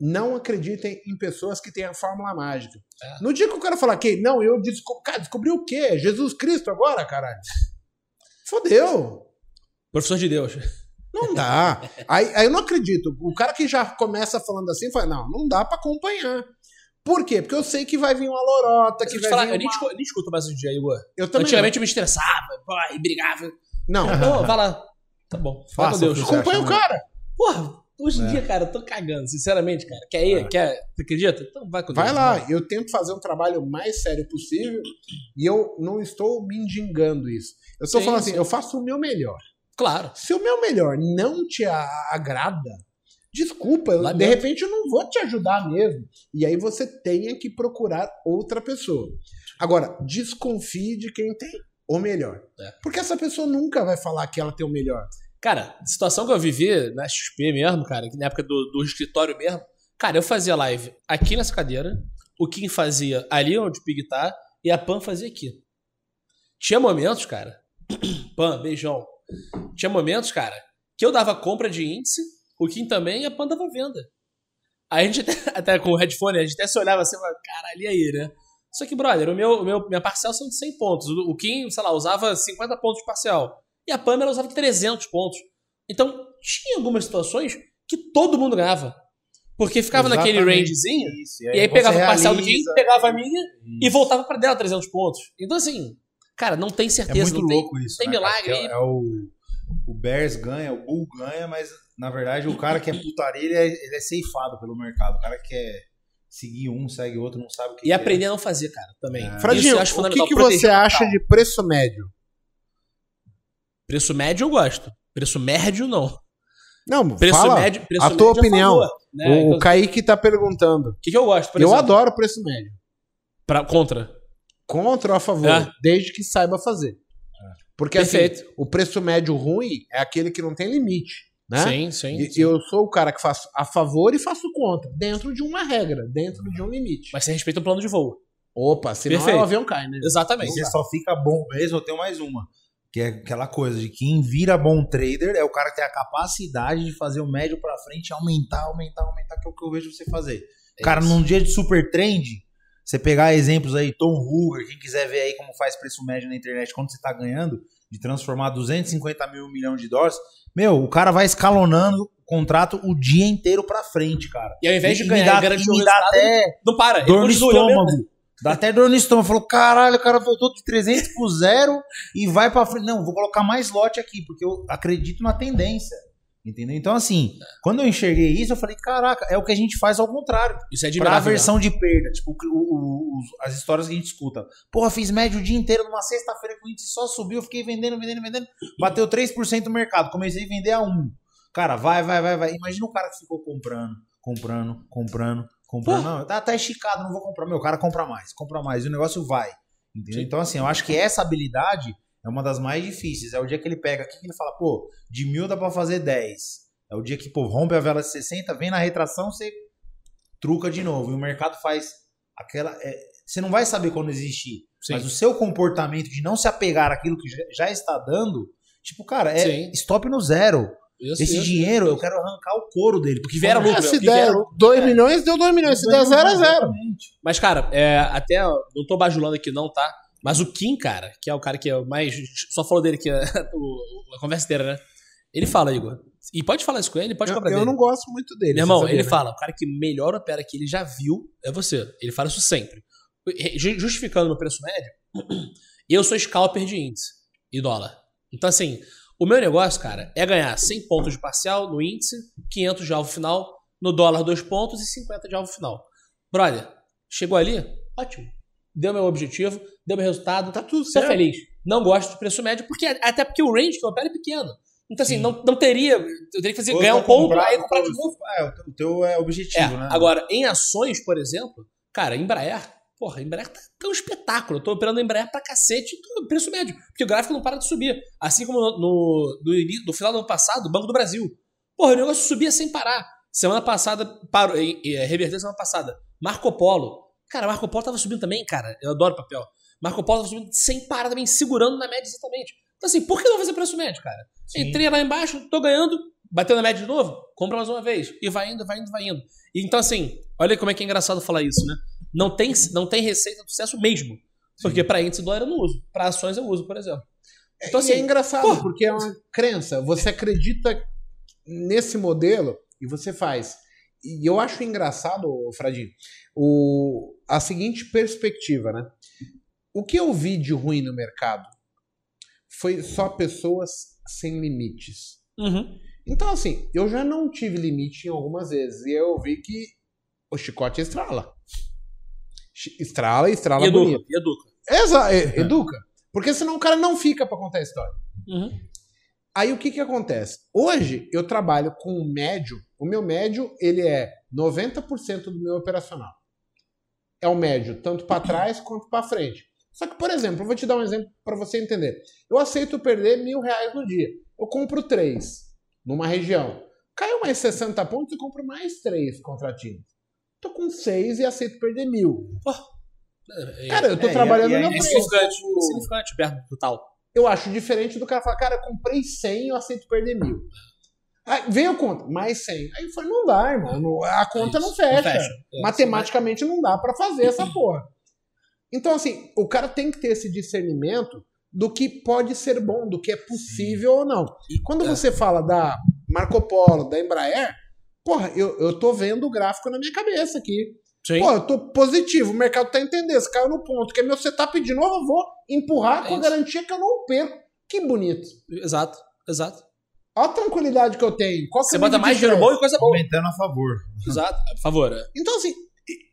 não acreditem em pessoas que têm a fórmula mágica. É. No dia que o cara falar que, não, eu descobri. Cara, descobri o quê? Jesus Cristo agora, caralho? Fodeu. Professor de Deus. Não dá. aí, aí eu não acredito. O cara que já começa falando assim, fala, não, não dá pra acompanhar. Por quê? Porque eu sei que vai vir uma lorota, que vai falar, vir eu nem, uma... escu- nem escuto mais hoje em dia, Igor. Eu também Antigamente eu me estressava, pô, brigava. não. Não, Pô, vai lá. Tá bom. Fala com Deus. acompanha o acha cara. Porra, hoje em É. dia, cara, eu tô cagando, sinceramente, cara. Quer ir? É. Quer? Você acredita? Então vai com Deus. Vai lá, eu tento fazer um trabalho mais sério possível e eu não estou me indigando isso. Eu estou Sim, falando assim, sim. eu faço o meu melhor. Claro. Se o meu melhor não te agrada, desculpa, eu- de repente eu não vou te ajudar mesmo. E aí você tenha que procurar outra pessoa. Agora, desconfie de quem tem o melhor. É. Porque essa pessoa nunca vai falar que ela tem o melhor. Cara, situação que eu vivi na XP mesmo, cara, na época do, do escritório mesmo. Cara, eu fazia live aqui nessa cadeira, o Kim fazia ali onde o Pig tá, e a Pan fazia aqui. Tinha momentos, cara. Pan, beijão. Tinha momentos, cara, que eu dava compra de índice, o Kim também, e a Pan dava venda. Aí a gente até, até com o headphone, a gente até se olhava assim e falava, caralho, e aí, né? Só que, brother, o meu, o meu, minha parcial são de 100 pontos. O, o Kim, sei lá, usava 50 pontos de parcial. E a Pamela usava 300 pontos. Então, tinha algumas situações que todo mundo ganhava. Porque ficava naquele Exatamente rangezinho, Isso, e aí você pegava o parcial do Kim, pegava a minha e Isso. voltava pra dela 300 pontos. Então, assim, cara, não tem É certeza. muito não tem- louco isso. tem né, milagre. É, é o, o Bears ganha, o Bull ganha, mas na verdade o cara que é putaria, ele é, ele é ceifado pelo mercado. O cara que quer seguir um, segue o outro, não sabe o que E que aprender a não fazer, cara, também. É. Isso Fradinho, o que, que você o acha de preço médio? Preço médio eu gosto. Preço médio, não. Não, Preço fala médio, preço a tua médio opinião. favor, né? o, Então, Kaique tá perguntando. O que, que eu gosto, por eu exemplo? adoro preço médio. Pra, contra. Contra ou a favor, É. desde que saiba fazer. Porque Perfeito. assim, o preço médio ruim é aquele que não tem limite. Né? Sim, sim. E- sim. Eu sou o cara que faço a favor e faço contra, dentro de uma regra, dentro de um limite. Mas você respeita o plano de voo. Opa, senão Perfeito. o avião cai, né? Exatamente. Porque só fica bom mesmo, eu tenho mais uma. Que é aquela coisa de quem vira bom trader é o cara que tem a capacidade de fazer o médio pra frente, aumentar, aumentar, aumentar, que é o que eu vejo você fazer. É cara, isso. num dia de super trend, você pegar exemplos aí, Tom Hoover, quem quiser ver aí como faz preço médio na internet, quando você tá ganhando, de transformar 250 mil um milhão de dólares, meu, o cara vai escalonando o contrato o dia inteiro pra frente, cara. E ao invés de ganhar dá, garantir o resultado, até não para. Dor no mesmo. estômago. Dá até dor no estômago. Falou, caralho, o cara voltou de 300 pro zero e vai pra frente. Não, vou colocar mais lote aqui, porque eu acredito na tendência. Entendeu? Então, assim, quando eu enxerguei isso, eu falei, caraca, é o que a gente faz ao contrário. Isso é Pra admirável. versão de perda. Tipo, o- o- as histórias que a gente escuta. Porra, fiz médio o dia inteiro numa sexta-feira que o índice só subiu, eu fiquei vendendo, vendendo, vendendo. Bateu 3% no mercado. Comecei a vender a 1. Cara, vai, vai, vai, vai. Imagina o cara que ficou comprando, comprando, comprando, comprando. Não, tá, tá esticado, não vou comprar. Meu, o cara compra mais, compra mais. E o negócio vai. Entendeu? Então, assim, eu acho que essa habilidade é uma das mais difíceis. É o dia que ele pega aqui que ele fala, pô, de mil dá pra fazer 10. É o dia que, pô, rompe a vela de 60, vem na retração, você truca de novo. E o mercado faz aquela. é, você não vai saber quando existir. Sim. Mas o seu comportamento de não se apegar àquilo que já- está dando, tipo, cara, é Sim. stop no zero. Isso, Esse isso. dinheiro eu quero arrancar o couro dele. Porque vier a lucro, É, se que der vier- 2 milhões, deu 2 milhões. Se der 0, é 0. Exatamente. Mas, cara, é, até. Não tô bajulando aqui, não, tá? Mas o Kim, cara, que é o cara que é o mais. Só falou dele que é o- a conversa inteira, né? Ele fala, Igor. E pode falar isso com ele, pode Eu, cobrar eu dele. não gosto muito dele. Meu irmão, ele né? fala, o cara que melhor opera que ele já viu é você. Ele fala isso sempre. Ju- Justificando meu preço médio, eu sou scalper de índice e dólar. Então, assim, o meu negócio, cara, é ganhar 100 pontos de parcial no índice, 500 de alvo final, no dólar 2 pontos e 50 de alvo final. Brother, chegou ali? Ótimo. Deu meu objetivo, deu meu resultado, Tá tudo Tô certo. feliz. Não gosto de preço médio, porque até porque o range que eu opero é pequeno. Então, assim, Sim. não, não teria. Eu teria que fazer, Ou ganhar vai um ponto, comprar, aí comprar de novo. É, o teu- é objetivo, É, né? agora, em ações, por exemplo, cara, Embraer, porra, Embraer tá, tá um espetáculo. Eu tô operando Embraer pra cacete, tô- preço médio, porque o gráfico não para de subir. Assim como no, no, no, no final do ano passado, o Banco do Brasil. Porra, o negócio subia sem parar. Semana passada, parou, e, é, reverteu semana passada. Marco Polo. Cara, Marco Polo tava subindo também, cara. Eu adoro papel. Marco Polo tava subindo sem parar também, segurando na média exatamente. Então, assim, por que não fazer preço médio, cara? Sim. Entrei lá embaixo, tô ganhando, bateu na média de novo, compra mais uma vez. E vai indo, vai indo, vai indo. E então, assim, olha como é que é engraçado falar isso, né? Não tem, não tem receita de sucesso mesmo. Porque pra índice dólar eu não uso. Pra ações eu uso, por exemplo. Então, e assim, é engraçado, pô. porque é uma crença. Você acredita nesse modelo e você faz. E eu acho engraçado, Fradinho, o, a seguinte perspectiva, né? O que eu vi de ruim no mercado foi só pessoas sem limites. Uhum. Então, assim, eu já não tive limite em algumas vezes. E eu vi que o chicote estrala. Estrala e estrala E educa, bonito. e educa. Exa educa. Porque senão o cara não fica pra contar a história. Uhum. Aí o que que acontece? Hoje eu trabalho com o médio. O meu médio, ele é 90% do meu operacional. É o médio, tanto para trás quanto para frente. Só que, por exemplo, eu vou te dar um exemplo para você entender. Eu aceito perder mil reais no dia. Eu compro três numa região. Caiu mais 60 pontos, eu compro mais três contratinhos. Tô com seis e aceito perder mil. É, Cara, eu tô é, trabalhando e aí- no é preço. significante, é significante perto do tal. eu acho diferente do cara falar, cara, eu comprei 100 e eu aceito perder mil. Aí veio a conta, mais 100. Aí eu falei, não dá, irmão. não- A conta não fecha. É, Matematicamente não dá pra fazer essa porra. Então, assim, o cara tem que ter esse discernimento do que pode ser bom, do que é possível ou não. E quando É. você fala da Marco Polo, da Embraer, porra, eu, eu tô vendo o gráfico na minha cabeça aqui. Sim. Pô, eu tô positivo, o mercado tá entendendo. Se caiu no ponto que é meu setup de novo, eu vou empurrar É com a isso. garantia que eu não perco. Que bonito. Exato, exato. Olha a tranquilidade que eu tenho. Qual que Você é o bota mais dinheiro bom e coisa boa. Comentando a favor. Exato, por favor. é. Então, assim,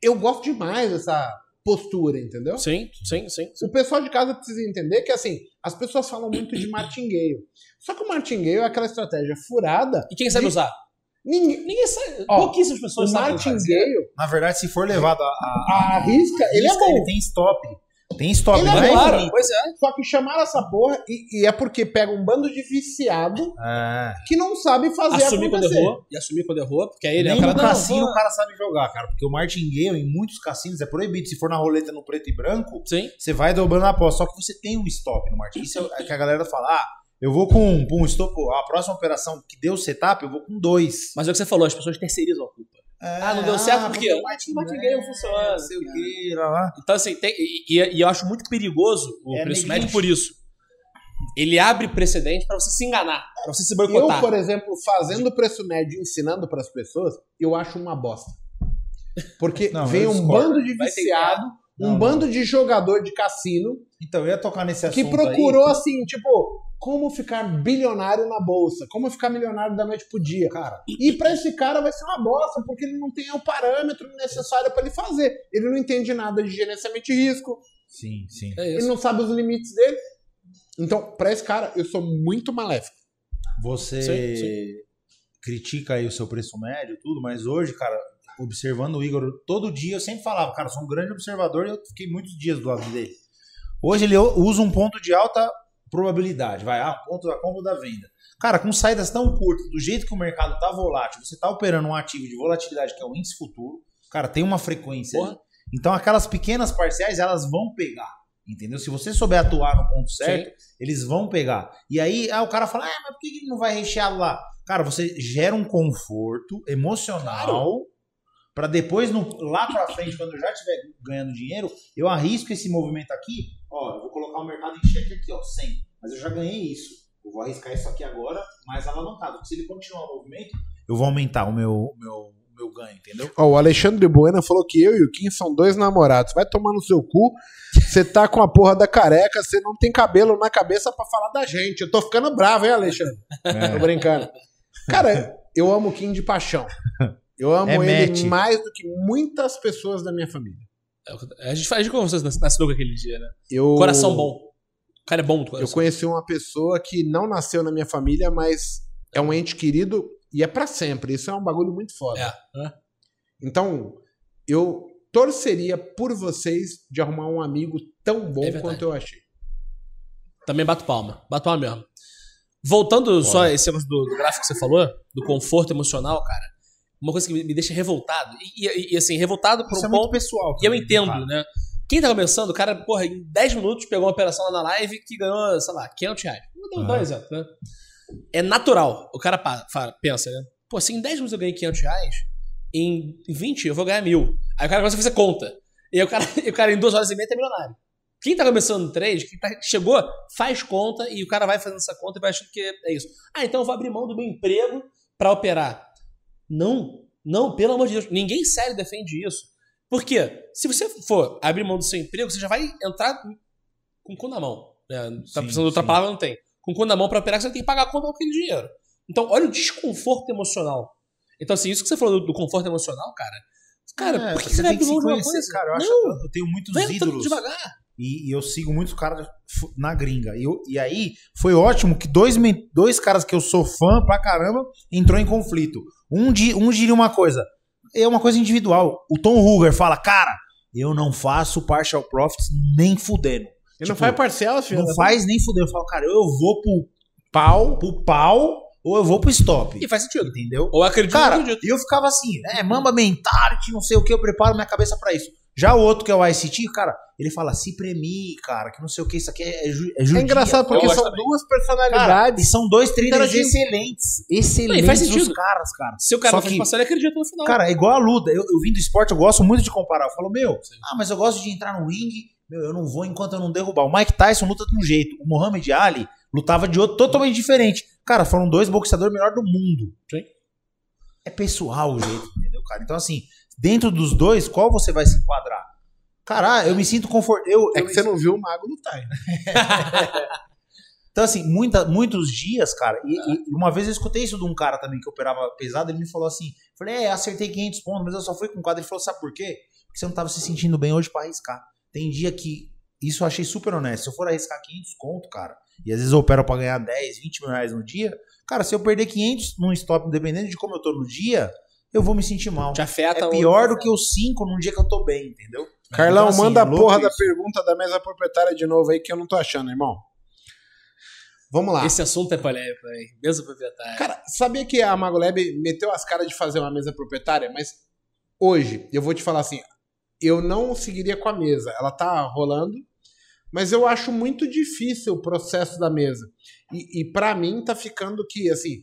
eu gosto demais dessa postura, entendeu? Sim, sim, sim. O pessoal de casa precisa entender que, assim, as pessoas falam muito de martingale. Só que o martingale é aquela estratégia furada. E quem sabe de- usar? Ninguém, Ninguém sabe. Ó, Pouquíssimas o pessoas sabem usar. martingale, Na verdade, se for levado a, a, a risca, ele é risca, bom. ele tem stop. Tem stop, Ele não é é. Claro, pois é. Só que chamaram essa porra e, e é porque pega um bando de viciado É. que não sabe fazer Assumir quando acontecer. errou. E assumir quando errou, porque aí ele é Nem o cara no não, cassino vou- o cara sabe jogar, cara. Porque o martingale, em muitos cassinos, é proibido. Se for na roleta no preto e branco, Sim. você vai dobrando a aposta. Só que você tem um stop no martingale. Isso é que a galera fala, ah, eu vou com, com um stop, a próxima operação que deu setup, eu vou com dois. Mas é o que você falou, as pessoas terceirizam a culpa. Ah, não deu certo porque o martingale não funciona. Não sei o que, lá, lá. Então, assim, tem- e, e- eu acho muito perigoso o É preço médio por isso. Ele abre precedente pra você se enganar, pra você se Eu, boicotar. por exemplo, fazendo o preço médio e ensinando para as pessoas, eu acho uma bosta. Porque Não, vem eu um discordo. bando de viciado, um não. bando de jogador de cassino Então, eu ia tocar nesse assunto que aí. procurou assim, tipo, como ficar bilionário na bolsa, como ficar milionário da noite pro dia. Cara, E pra esse cara vai ser uma bosta, porque ele não tem o parâmetro necessário pra ele fazer. Ele não entende nada de gerenciamento de risco, sim, sim. É ele não sabe os limites dele. Então, pra esse cara, eu sou muito maléfico. Você Sim, sim. critica aí o seu preço médio e tudo, mas hoje, cara, observando o Igor, todo dia eu sempre falava, cara, eu sou um grande observador e eu fiquei muitos dias do lado dele. Hoje ele usa um ponto de alta probabilidade, vai, ah, um ponto da compra ou da venda. Cara, com saídas tão curtas, do jeito que o mercado tá volátil, você tá operando um ativo de volatilidade que é o índice futuro, cara, tem uma frequência. Porra. ali. Então aquelas pequenas parciais, elas vão pegar. Entendeu? Se você souber atuar no ponto certo, eles vão pegar. E aí, ah, o cara fala, ah, mas por que que ele não vai rechear lá? Cara, você gera um conforto emocional pra depois, no- lá pra frente, quando eu já estiver ganhando dinheiro, eu arrisco esse movimento aqui, ó, eu vou colocar o mercado em cheque aqui, ó, 100. Mas eu já ganhei isso. Eu vou arriscar isso aqui agora, mais alavancado. Porque se ele continuar o movimento, eu vou aumentar o meu, meu, meu ganho, entendeu? Ó, o Alexandre Bueno falou que eu e o Kim são dois namorados. Vai tomar no seu cu. Você tá com a porra da careca, você não tem cabelo na cabeça pra falar da gente. Eu tô ficando bravo, hein, Alexandre? Tô brincando. Cara, eu amo o Kim de paixão. Eu amo É ele match. mais do que muitas pessoas da minha família. A gente faz de conversas na, na sinuca aquele dia, né? Eu, Coração bom. O cara é bom do Eu coração. conheci uma pessoa que não nasceu na minha família, mas é um ente querido e é pra sempre. Isso é um bagulho muito foda. É, é. Então, eu torceria por vocês de arrumar um amigo tão bom É quanto eu achei. Também bato palma. Bato palma mesmo. Voltando só a esse negócio do, do gráfico que você falou, do conforto emocional, cara, uma coisa que me, deixa revoltado. E, e- e, assim, revoltado por Isso um é ponto. pessoal. E eu entendo, né? Quem tá começando, o cara, porra, em 10 minutos pegou uma operação lá na live que ganhou, sei lá, 500 reais. Vou dar um Aham. exemplo, né? É natural. O cara pensa, né? Pô, se em 10 minutos eu ganhei 500 reais, em 20 eu vou ganhar mil. Aí o cara começa a fazer conta. E o cara, e o cara em duas horas e meia é milionário. Quem tá começando trade, quem tá, chegou, faz conta e o cara vai fazendo essa conta e vai achando que é isso. Ah, então eu vou abrir mão do meu emprego pra operar. Não, não, pelo amor de Deus. Ninguém sério defende isso. Por quê? Se você for abrir mão do seu emprego, você já vai entrar com o cu na mão. Né? Tá precisando de outra sim. palavra, não tem. Com o cu na mão pra operar, você tem que pagar a conta com aquele dinheiro. Então, olha o desconforto emocional. Então, assim, isso que você falou do, do conforto emocional, cara. Cara, É, por que você vai abrir mão se de uma coisa? cara. Eu, acho, Não. eu tenho muitos Vai ídolos. devagar. E, e eu sigo muitos caras na gringa. E, eu- e aí foi ótimo que dois, dois caras que eu sou fã pra caramba entrou em conflito. Um, di, um diria uma coisa. É uma coisa individual. O Tom Hooger fala, cara, eu não faço partial profits nem fudendo. Ele não Tipo, faz parcela, filho. Não faz nem fudendo. Eu falo, cara, eu vou pro pau, pro pau ou eu vou pro stop. E faz sentido. Entendeu? Ou acredito ou Cara, não acredito. e eu ficava assim, é, mamba mentality, não sei o que, eu preparo minha cabeça pra isso. Já o outro que é o ICT, cara, ele fala, se premie, cara, que não sei o que, isso aqui é, ju é É judia. engraçado porque são também. duas Cara, personalidades. e são dois traders excelentes. Excelentes faz os caras, cara. Se o cara Só não faz que- passar, ele acredita no final. Cara, é igual a luta. Eu, eu vim do esporte, eu gosto muito de comparar. Eu falo, meu, ah, mas eu gosto de entrar no ringue, meu, eu não vou enquanto eu não derrubar. O Mike Tyson luta de um jeito, o Muhammad Ali lutava de outro totalmente diferente. Cara, foram dois boxeadores melhores do mundo. Sim. É pessoal o jeito, entendeu, cara? Então, assim, dentro dos dois, qual você vai se enquadrar? Cara, eu me sinto confortável. É que você não viu o mago lutar. né? Então, assim, muita, muitos dias, cara, e, e uma vez eu escutei isso de um cara também que operava pesado, ele me falou assim, falei, é, acertei 500 pontos, mas eu só fui com quadro. Ele falou, sabe por quê? Porque você não tava se sentindo bem hoje pra arriscar. Tem dia que, isso eu achei super honesto, se eu for arriscar 500 conto, cara, e às vezes eu opero pra ganhar 10, 20 mil reais no dia, cara, se eu perder 500 num stop, independente de como eu tô no dia, eu vou me sentir mal. Te afeta. É pior do que os 5 num dia que eu tô bem, entendeu? Carlão, Então, assim, manda é a porra da isso. pergunta da mesa proprietária de novo aí que eu não tô achando, irmão. Vamos lá. Esse assunto é polêmico, hein? Mesa proprietária. Cara, sabia que a Magolab meteu as caras de fazer uma mesa proprietária? Mas hoje, eu vou te falar assim, eu não seguiria com a mesa. Ela tá rolando, mas eu acho muito difícil o processo da mesa. E, e para mim tá ficando que, assim,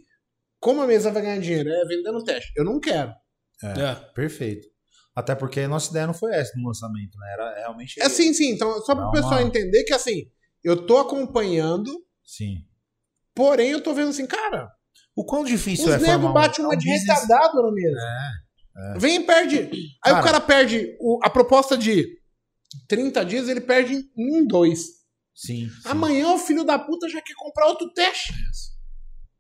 como a mesa vai ganhar dinheiro? É vendendo teste. Eu não quero. É. Perfeito. Até porque a nossa ideia não foi essa no lançamento, né? Era realmente. É sim, sim. Então, só pro Dá pessoal uma- entender que, assim, eu tô acompanhando, Sim. porém eu tô vendo assim, cara, O quão difícil os é formar negros um- é uma um de business- retardado na mesa. É, Vem e perde. Aí Cara. o cara perde o- a proposta de 30 dias, ele perde em um, dois. Sim. sim. Amanhã o filho da puta já quer comprar outro teste.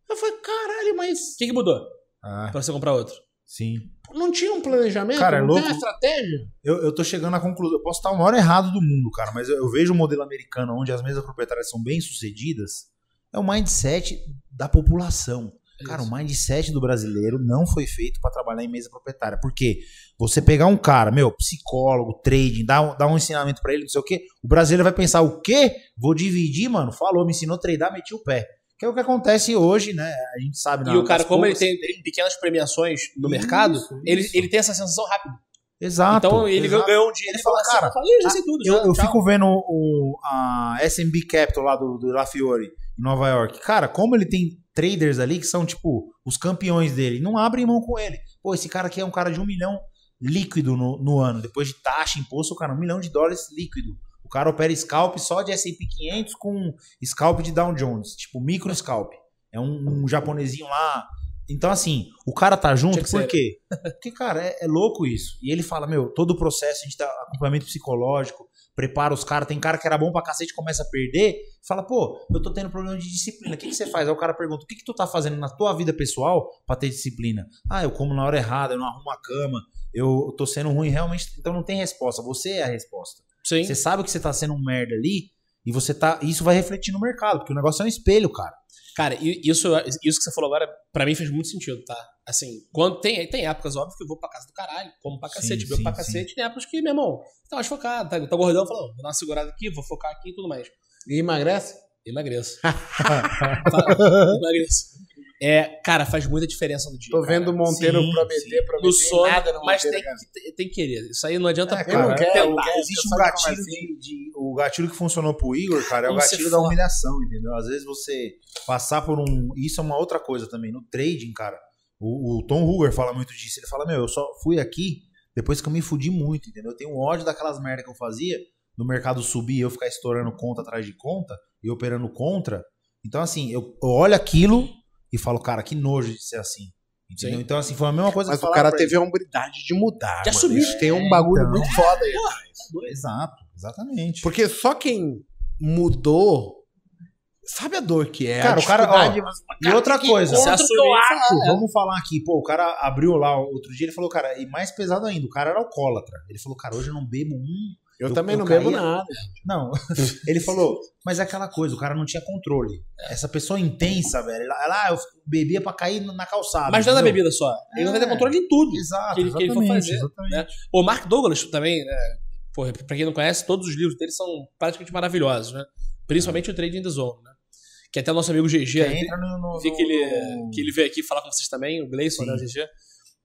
Eu falei, caralho, mas O que, que mudou Ah, pra você comprar outro? sim. Não tinha um planejamento? Cara, é não louco. tem uma estratégia? Eu, eu tô chegando à conclusão. Eu posso estar o maior errado do mundo, cara, mas eu, eu vejo o modelo americano onde as mesas proprietárias são bem sucedidas. É o mindset da população. Cara, o mindset do brasileiro não foi feito pra trabalhar em mesa proprietária. Por quê? Você pegar um cara, meu, psicólogo, trading, dar um, dar um ensinamento pra ele, não sei o quê, o brasileiro vai pensar, o quê? Vou dividir, mano? Falou, me ensinou a tradar, meti o pé. Que é o que acontece hoje, né? A gente sabe. E o cara, como ele tem pequenas premiações no Isso, mercado, Ele, isso. ele tem essa sensação rápida. Exato. então ele exato. ganhou um dinheiro Ele e fala, fala, cara, eu já sei tudo. Eu, já, eu fico vendo o, a SMB Capital lá do, do La Fiore, em Nova York. Cara, como ele tem traders ali que são, tipo, os campeões dele, não abrem mão com ele. Pô, esse cara aqui é um cara de um milhão líquido no, no ano. Depois de taxa, imposto, o cara, um milhão de dólares líquido. O cara opera scalp só de S&P 500 com scalp de Dow Jones. Tipo, micro scalp. É um, um japonesinho lá. Então, assim, o cara tá junto, por ser. quê? Porque, cara, é, é louco isso. E ele fala, meu, todo o processo, a gente dá acompanhamento psicológico, prepara os caras. Tem cara que era bom pra cacete, começa a perder. Fala, pô, eu tô tendo problema de disciplina. O que, que você faz? Aí o cara pergunta, o que, que tu tá fazendo na tua vida pessoal pra ter disciplina? Ah, eu como na hora errada, eu não arrumo a cama, eu tô sendo ruim, realmente. Então não tem resposta. Você é a resposta. Sim. Você sabe que você tá sendo um merda ali e você tá. Isso vai refletir no mercado, porque o negócio é um espelho, cara. Cara, e isso, isso que você falou agora, pra mim fez muito sentido, tá? Assim, quando tem, tem épocas, óbvio, que eu vou pra casa do caralho, como pra Sim, cacete, bebo sim, pra sim. cacete, tem épocas que, meu irmão, tá mais focado, tá, tá gordão, falou, vou dar uma segurada aqui, vou focar aqui e tudo mais. E emagrece? Emagreço. Emagreço. É, cara, faz muita diferença no dia. Tô cara. vendo o Monteiro Sim, prometer, sim. prometer no sono, nada no mas Monteiro, tem que, tem que querer. Isso aí não adianta É, cara, não tentar. Existe um gatilho de, de- O gatilho que funcionou pro Igor, cara, é o gatilho da humilhação, entendeu? Às vezes você passar por um. Isso é uma outra coisa também. No trading, cara, o, o Tom Hoover fala muito disso. Ele fala, meu, eu só fui aqui depois que eu me fudi muito, entendeu? Eu tenho ódio daquelas merda que eu fazia no mercado subir e eu ficar estourando conta atrás de conta e operando contra. Então, assim, eu, eu olho aquilo e falo, cara, que nojo de ser assim. Entendeu? Então, assim, foi a mesma coisa Mas que o cara teve a hombridade de mudar. De assumir. Isso tem um É, bagulho então. muito foda aí. ele. Exato, exatamente. Porque só quem mudou sabe a dor que é. Cara, a o cara, ó, mas, e outra coisa, assumir, acho. fala, Vamos falar aqui, pô, o cara abriu lá outro dia, ele falou, cara, e mais pesado ainda, o cara era alcoólatra. Ele falou, cara, hoje eu não bebo um. Eu, também não bebo nada. Não, ele falou, mas é aquela coisa, o cara não tinha controle. Essa pessoa intensa, velho, ela, ela ah, eu bebia pra cair na calçada. Mas não é da bebida só. Ele vai ter É. controle em tudo. Exato, que ele- que ele for fazer, exatamente. né? O Mark Douglas também, né? Porra, pra quem não conhece, todos os livros dele são praticamente maravilhosos, né? Principalmente o Trading the Zone, né? Que até o nosso amigo GG, Que entra no, no, vi que ele, no- que ele veio aqui falar com vocês também, o Gleison, Sim. né, o GG.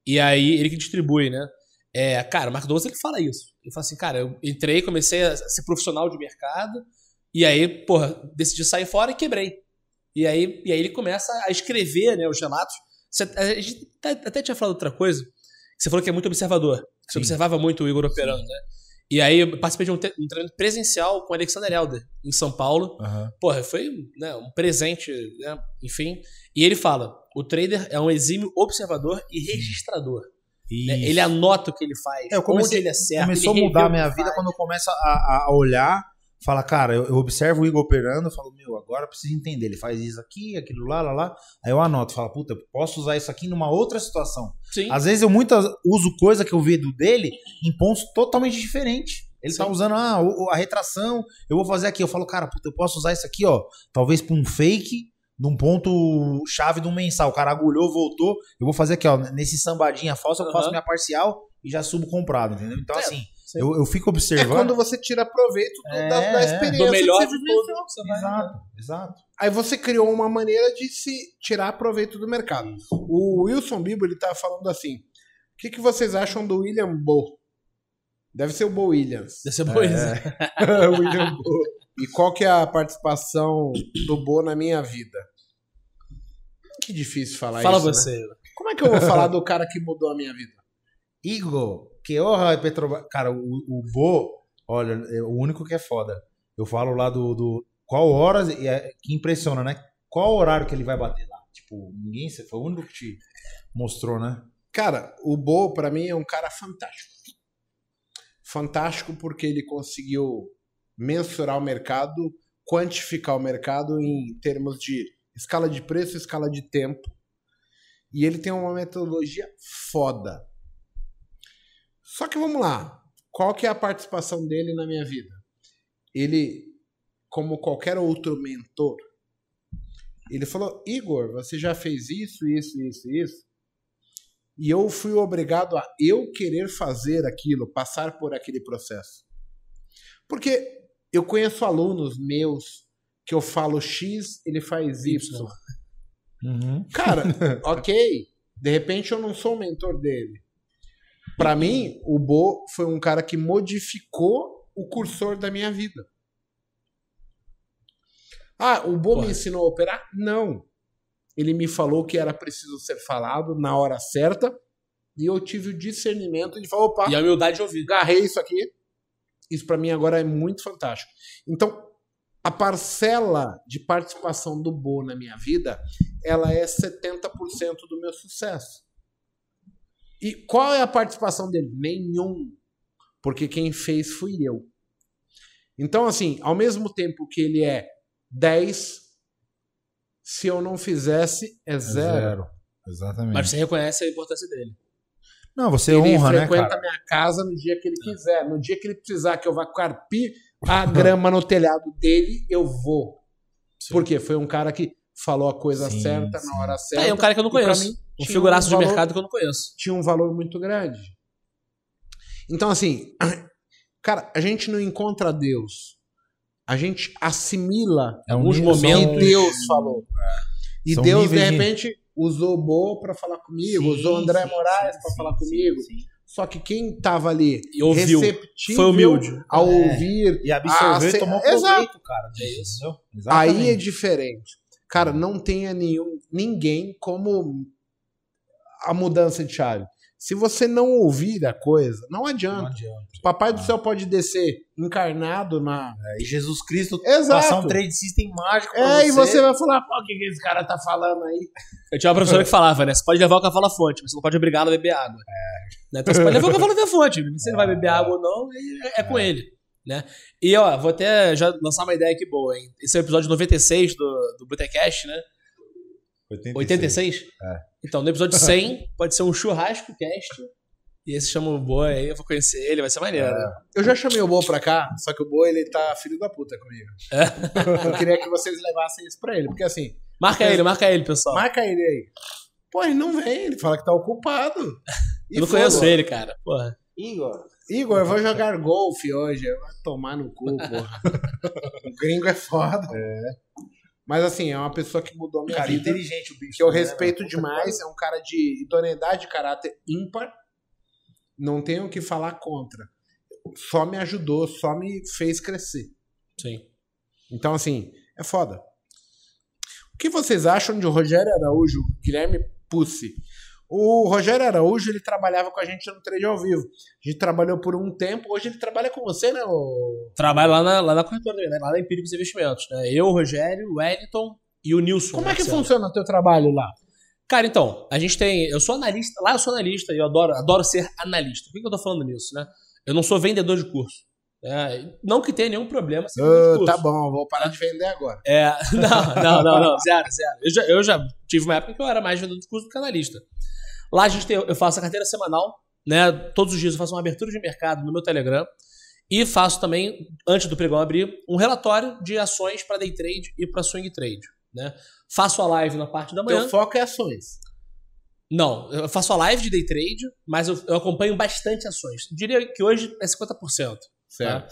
E aí, ele que distribui, né? É, cara, o Mark Douglas ele fala isso. Ele fala assim, cara, eu entrei, comecei a ser profissional de mercado, e aí, porra, decidi sair fora e quebrei. E aí, e aí ele começa a escrever, né, os relatos. Você, a gente até, tinha falado outra coisa, você falou que é muito observador. Você Sim. observava muito o Igor operando, né? E aí eu participei de um, um treinamento presencial com o Alexander Helder, em São Paulo. Aham. Porra, foi né, um presente, né? enfim. E ele fala: o trader é um exímio observador e registrador. Né? Ele anota o que ele faz, É, eu comecei- onde ele acerta. Começou a mudar a minha vida faz. quando eu começo a, a- olhar, fala, cara, eu, eu observo o Igor operando, eu falo, meu, agora eu preciso entender. Ele faz isso aqui, aquilo lá, lá, lá. Aí eu anoto, falo, puta, eu posso usar isso aqui numa outra situação. Sim. Às vezes eu muitas uso coisa que eu vejo dele em pontos totalmente diferentes. Ele tá Sim. usando ah, a retração, eu vou fazer aqui. Eu falo, cara, puta, eu posso usar isso aqui, ó, talvez pra um fake, de um ponto chave um mensal. O cara agulhou, voltou. Eu vou fazer aqui, ó, nesse sambadinha falsa, eu Aham. faço minha parcial e já subo comprado, entendeu? Então, É, assim, sim. eu, eu fico É observando. quando você tira proveito do- É, da, da é. experiência. Do melhor que você. Você vai- Exato, exato. Aí você criou uma maneira de se tirar proveito do mercado. O Wilson Bibo, ele tá falando assim: o que, que vocês acham do William Bo? Deve ser o Bo Williams. Deve ser boa isso. William Bo. E qual que é a participação do Bo na minha vida? Que difícil falar Fala isso. né? você. Como é que eu vou falar do cara que mudou a minha vida? Igor, que honra Petrobras. Cara, o, o Bo, olha, é o único que é foda. Eu falo lá do. do qual horas. E é, que impressiona, né? Qual horário que ele vai bater lá? Tipo, ninguém. Foi o único que te mostrou, né? Cara, o Bo, pra mim, é um cara fantástico. Fantástico porque ele conseguiu mensurar o mercado, quantificar o mercado em termos de escala de preço, escala de tempo. E ele tem uma metodologia foda. Só que vamos lá. Qual que é a participação dele na minha vida? Ele, como qualquer outro mentor, ele falou: Igor, você já fez isso, isso, isso, isso. E eu fui obrigado a eu querer fazer aquilo, passar por aquele processo. Porque eu conheço alunos meus que eu falo X, ele faz Y. Uhum. Cara, ok. De repente eu não sou o mentor dele. Pra mim, o Bo foi um cara que modificou o cursor da minha vida. Ah, o Bo me ensinou a operar? Não. Ele me falou que era preciso ser falado na hora certa e eu tive o discernimento de falar, opa, E a humildade de ouvir. agarrei isso aqui. Isso pra mim agora é muito fantástico. Então, a parcela de participação do Bo na minha vida, ela é 70% do meu sucesso. E qual é a participação dele? Nenhum. Porque quem fez fui eu. Então, assim, ao mesmo tempo que ele é 10, se eu não fizesse, é zero. Exatamente. Mas você reconhece a importância dele. Não, você ele honra, né, frequenta cara? minha casa no dia que ele quiser. No dia que ele precisar que eu vá carpir a grama no telhado dele, eu vou. Porque foi um cara que falou a coisa Sim, certa sim. na hora certa. É, é um cara que eu não pra conheço. mim, Um figuraço um de valor- mercado que eu não conheço. Tinha um valor muito grande. Então, assim, cara, a gente não encontra Deus. A gente assimila É um alguns momentos- que Deus falou. E São Deus, de níveis de- repente, usou o Bo para falar comigo, Sim, usou o André sim, Moraes sim, para sim, falar sim, comigo. Só que quem tava ali E ouviu. Foi humilde. ao É. ouvir, E absorver, Ah, cê- tomou Exato. proveito, cara. Disso, entendeu? aí é diferente. Cara, não tenha nenhum, ninguém como a mudança de chave. Se você não ouvir a coisa, não Não adianta. adianta. Papai do céu pode descer encarnado na. É, e Jesus Cristo Exato. passar um trade system mágico pra É, você. e você vai falar, pô, o que, que esse cara tá falando aí? Eu tinha uma professora que falava, né? Você pode levar o cavalo à fonte, mas você não pode obrigá-lo a beber água. Né? Então você pode levar o cavalo a fonte. Se ele vai beber água ou não, é, é com ele. Né? E ó, vou até já lançar uma ideia aqui boa, hein? Esse é o episódio 96 do, do Botecast, né? 86? É. Então, no episódio 100, pode ser um churrasco cast. E esse chama o Boa aí, eu vou conhecer ele, vai ser maneiro. né? Eu já chamei o Bo pra cá, só que o Bo, ele tá filho da puta comigo. Eu queria que vocês levassem isso pra ele, porque assim, Marca ele, marca ele, pessoal. marca ele aí. Pô, ele não vem, ele fala que tá ocupado. E eu não foda. conheço ele, cara. Porra. Igor. Igor, eu vou jogar golfe hoje. Vai tomar no cu, porra. o gringo é foda. Mas assim, é uma pessoa que mudou a minha Cara, vida. inteligente o bicho. que eu né, respeito velho? demais. É um cara de idoneidade de caráter ímpar. Não tenho o que falar contra. Só me ajudou, só me fez crescer. Sim. Então, assim, é foda. O que vocês acham de Rogério Araújo, Guilherme Pussi? O Rogério Araújo, ele trabalhava com a gente no Trade ao Vivo. A gente trabalhou por um tempo, hoje ele trabalha com você, né? O... Trabalho lá na, lá na corretora, né? lá na Empíricos Investimentos. Né? Eu, o Rogério, o Wellington e o Nilson. Como é que Marcelo. funciona o teu trabalho lá? Cara, então, a gente tem. Eu sou analista, lá eu sou analista e eu adoro, adoro ser analista. Por que que eu tô falando nisso, né? Eu não sou vendedor de curso. né? não que tenha nenhum problema ser vendedor de curso. tá bom, vou parar de vender agora. É, não, não, não, não, zero, zero. Eu já, eu já tive uma época que eu era mais vendedor de curso do que analista. Lá a gente tem, eu faço a carteira semanal, né? Todos os dias eu faço uma abertura de mercado no meu Telegram e faço também, antes do pregão abrir, um relatório de ações para day trade e para swing trade, né? Faço a live na parte da manhã. Teu foco é ações. Não, eu faço a live de day trade, mas eu, eu acompanho bastante ações. Diria que hoje é 50%. Tá?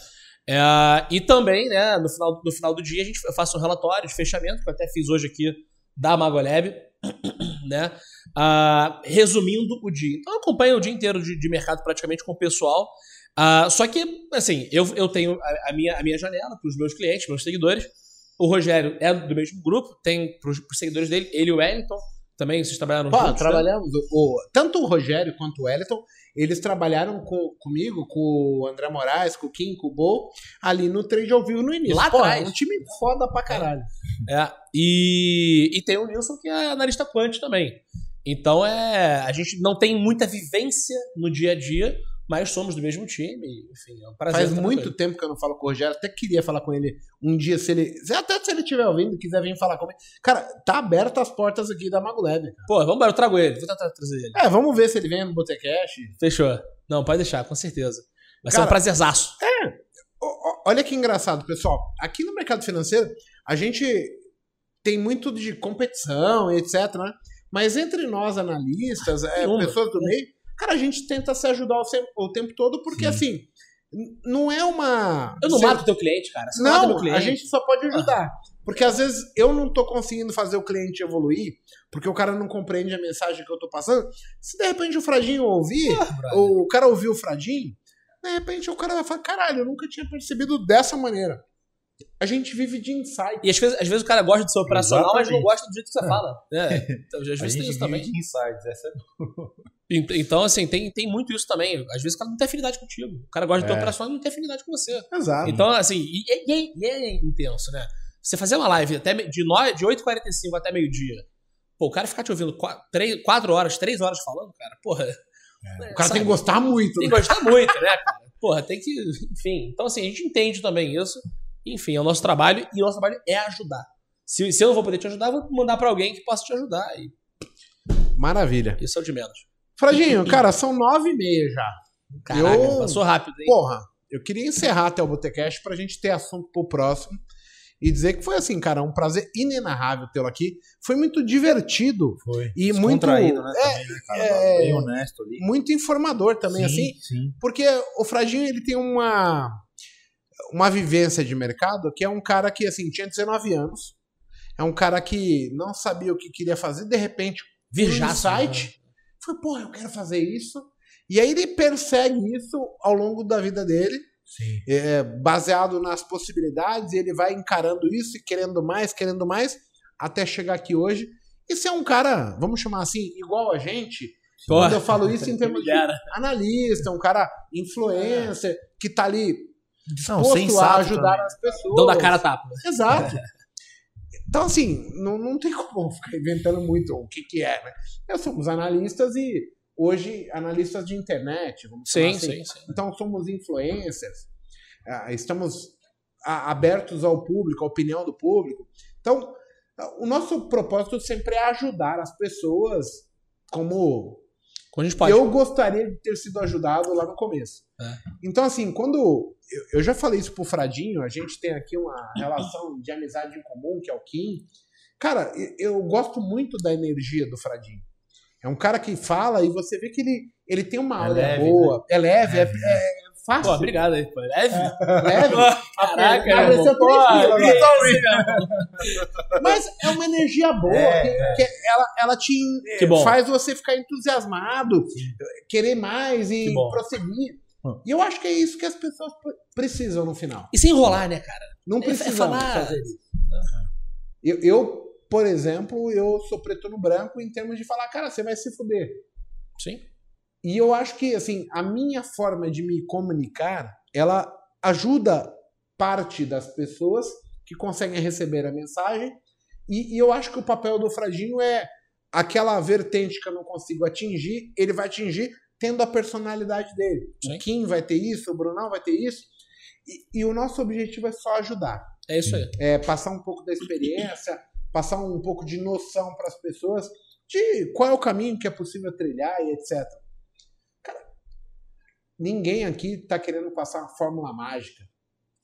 É, e também, né, no final, no final do dia, a gente, eu faço um relatório de fechamento, que eu até fiz hoje aqui da Magolab, né? ah, resumindo o dia. Então eu acompanho o dia inteiro de, de mercado praticamente com o pessoal. Ah, só que, assim, eu, eu tenho a, a minha, a minha janela para os meus clientes, meus seguidores. O Rogério é do mesmo grupo, tem para os seguidores dele, ele e o Wellington. Também vocês trabalharam Pô, juntos, né? trabalhamos. O, o- tanto o Rogério quanto o Wellington, eles trabalharam com- comigo, com o André Moraes, com o Kim, com o Bo, ali no Trade ao Vivo no início. Lá Pô, atrás. é um time foda pra caralho. É, e, e tem o Nilson, que é analista quant também. Então é, a gente não tem muita vivência no dia a dia, mas somos do mesmo time. Enfim, é um prazer. Faz muito tempo que eu não falo com o Rogério, até queria falar com ele um dia, se ele. Até se ele estiver ouvindo quiser vir falar comigo. Cara, tá aberto as portas aqui da cara. Pô, vamos embora, eu trago ele. Vou tentar trazer ele. É, vamos ver se ele vem no Botecash. Fechou. Não, pode deixar, com certeza. Vai ser um prazerzaço. Ó, Olha que engraçado, pessoal. Aqui no mercado financeiro, a gente tem muito de competição, etc, né? Mas entre nós, analistas, é, pessoas do meio, cara, a gente tenta se ajudar o, tempo todo, porque Sim. assim, não é uma. Eu não Você- mato teu cliente, cara. Você não, cliente. a gente só pode ajudar. Porque às vezes eu não tô conseguindo fazer o cliente evoluir, porque o cara não compreende a mensagem que eu tô passando. Se de repente o Fradinho ouvir, brother. ou o cara ouvir o Fradinho, de repente o cara vai falar: caralho, eu nunca tinha percebido dessa maneira. A gente vive de insight. E às vezes, às vezes o cara gosta de ser operacional, mas não Exatamente. gosta do jeito que você fala. É, então, às A vezes tem gente isso vive também. de insights. Essa é Ent- Então, assim, tem, tem muito isso também. Às vezes o cara não tem afinidade contigo. O cara gosta de ter É. operacional e não tem afinidade com você. Exato. Então, assim, e, e- e- e é intenso, né? Você fazer uma live até de, de 8h45 até meio-dia. Pô, o cara ficar te ouvindo 4 horas, 3 horas falando, cara, porra. o cara tem que gostar muito. Tem né? que gostar muito, né, cara? Porra, tem que. Enfim. Então, assim, a gente entende também isso. Enfim, é o nosso trabalho e o nosso trabalho é ajudar. Se, se eu não vou poder te ajudar, eu vou mandar pra alguém que possa te ajudar. E Maravilha. isso é o de menos. Fradinho, cara, são nove e meia já. Caraca, Eu- passou rápido, hein? Porra, eu queria encerrar até o Botecast pra gente ter assunto pro próximo. E dizer que foi assim, cara, um prazer inenarrável tê-lo aqui. Foi muito divertido Foi. e muito, né? é, também, né, cara? é- Bem honesto ali. muito informador também, assim. sim. Porque o Fradinho, ele tem uma, uma vivência de mercado que é um cara que, assim, tinha 19 anos. É um cara que não sabia o que queria fazer. De repente, Virjaço. um insight. Foi, pô, eu quero fazer isso. E aí ele persegue isso ao longo da vida dele. É, baseado nas possibilidades, ele vai encarando isso e querendo mais, querendo mais, até chegar aqui hoje. E ser um cara, vamos chamar assim, igual a gente, Quando eu falo isso em termos de analista, um cara influencer, que tá ali Não, disposto a sensato ajudar também. as pessoas. Dão da cara a tapa. Exato. Então, assim, não, não tem como ficar inventando muito o que, que é, né? Nós somos analistas e hoje analistas de internet, vamos Sim, assim. sim, sim. Então somos influencers, ah, estamos a- abertos ao público, à opinião do público. Então, o nosso propósito sempre é ajudar as pessoas como Quando a gente pode. eu gostaria de ter sido ajudado lá no começo. É. Então, assim, quando. Eu, eu já falei isso pro Fradinho, a gente tem aqui uma relação de amizade em comum, que é o Kim. Cara, eu, eu gosto muito da energia do Fradinho. É um cara que fala e você vê que ele, ele tem uma É aura leve, boa, é leve, é, é fácil. Pô, obrigado aí, pô. Leve? leve. Caraca, irmão. seu Pô, agora. totalmente. Mas é uma energia boa, É, que, que ela, ela te faz você ficar entusiasmado, querer mais e prosseguir. Hum. E eu acho que é isso que as pessoas pre- precisam no final. E sem enrolar, né, cara? Não É- é precisamos falar- fazer isso. Eu, eu, por exemplo, eu sou preto no branco em termos de falar, cara, você vai se fuder. Sim. E eu acho que, assim, a minha forma de me comunicar, ela ajuda parte das pessoas que conseguem receber a mensagem. E, e eu acho que o papel do Fradinho é aquela vertente que eu não consigo atingir, ele vai atingir tendo a personalidade dele. Sim. O Kim vai ter isso, o Brunão vai ter isso. E, e o nosso objetivo é só ajudar. É isso aí. É passar um pouco da experiência, passar um pouco de noção para as pessoas de qual é o caminho que é possível trilhar e etc. Cara, ninguém aqui está querendo passar uma fórmula mágica.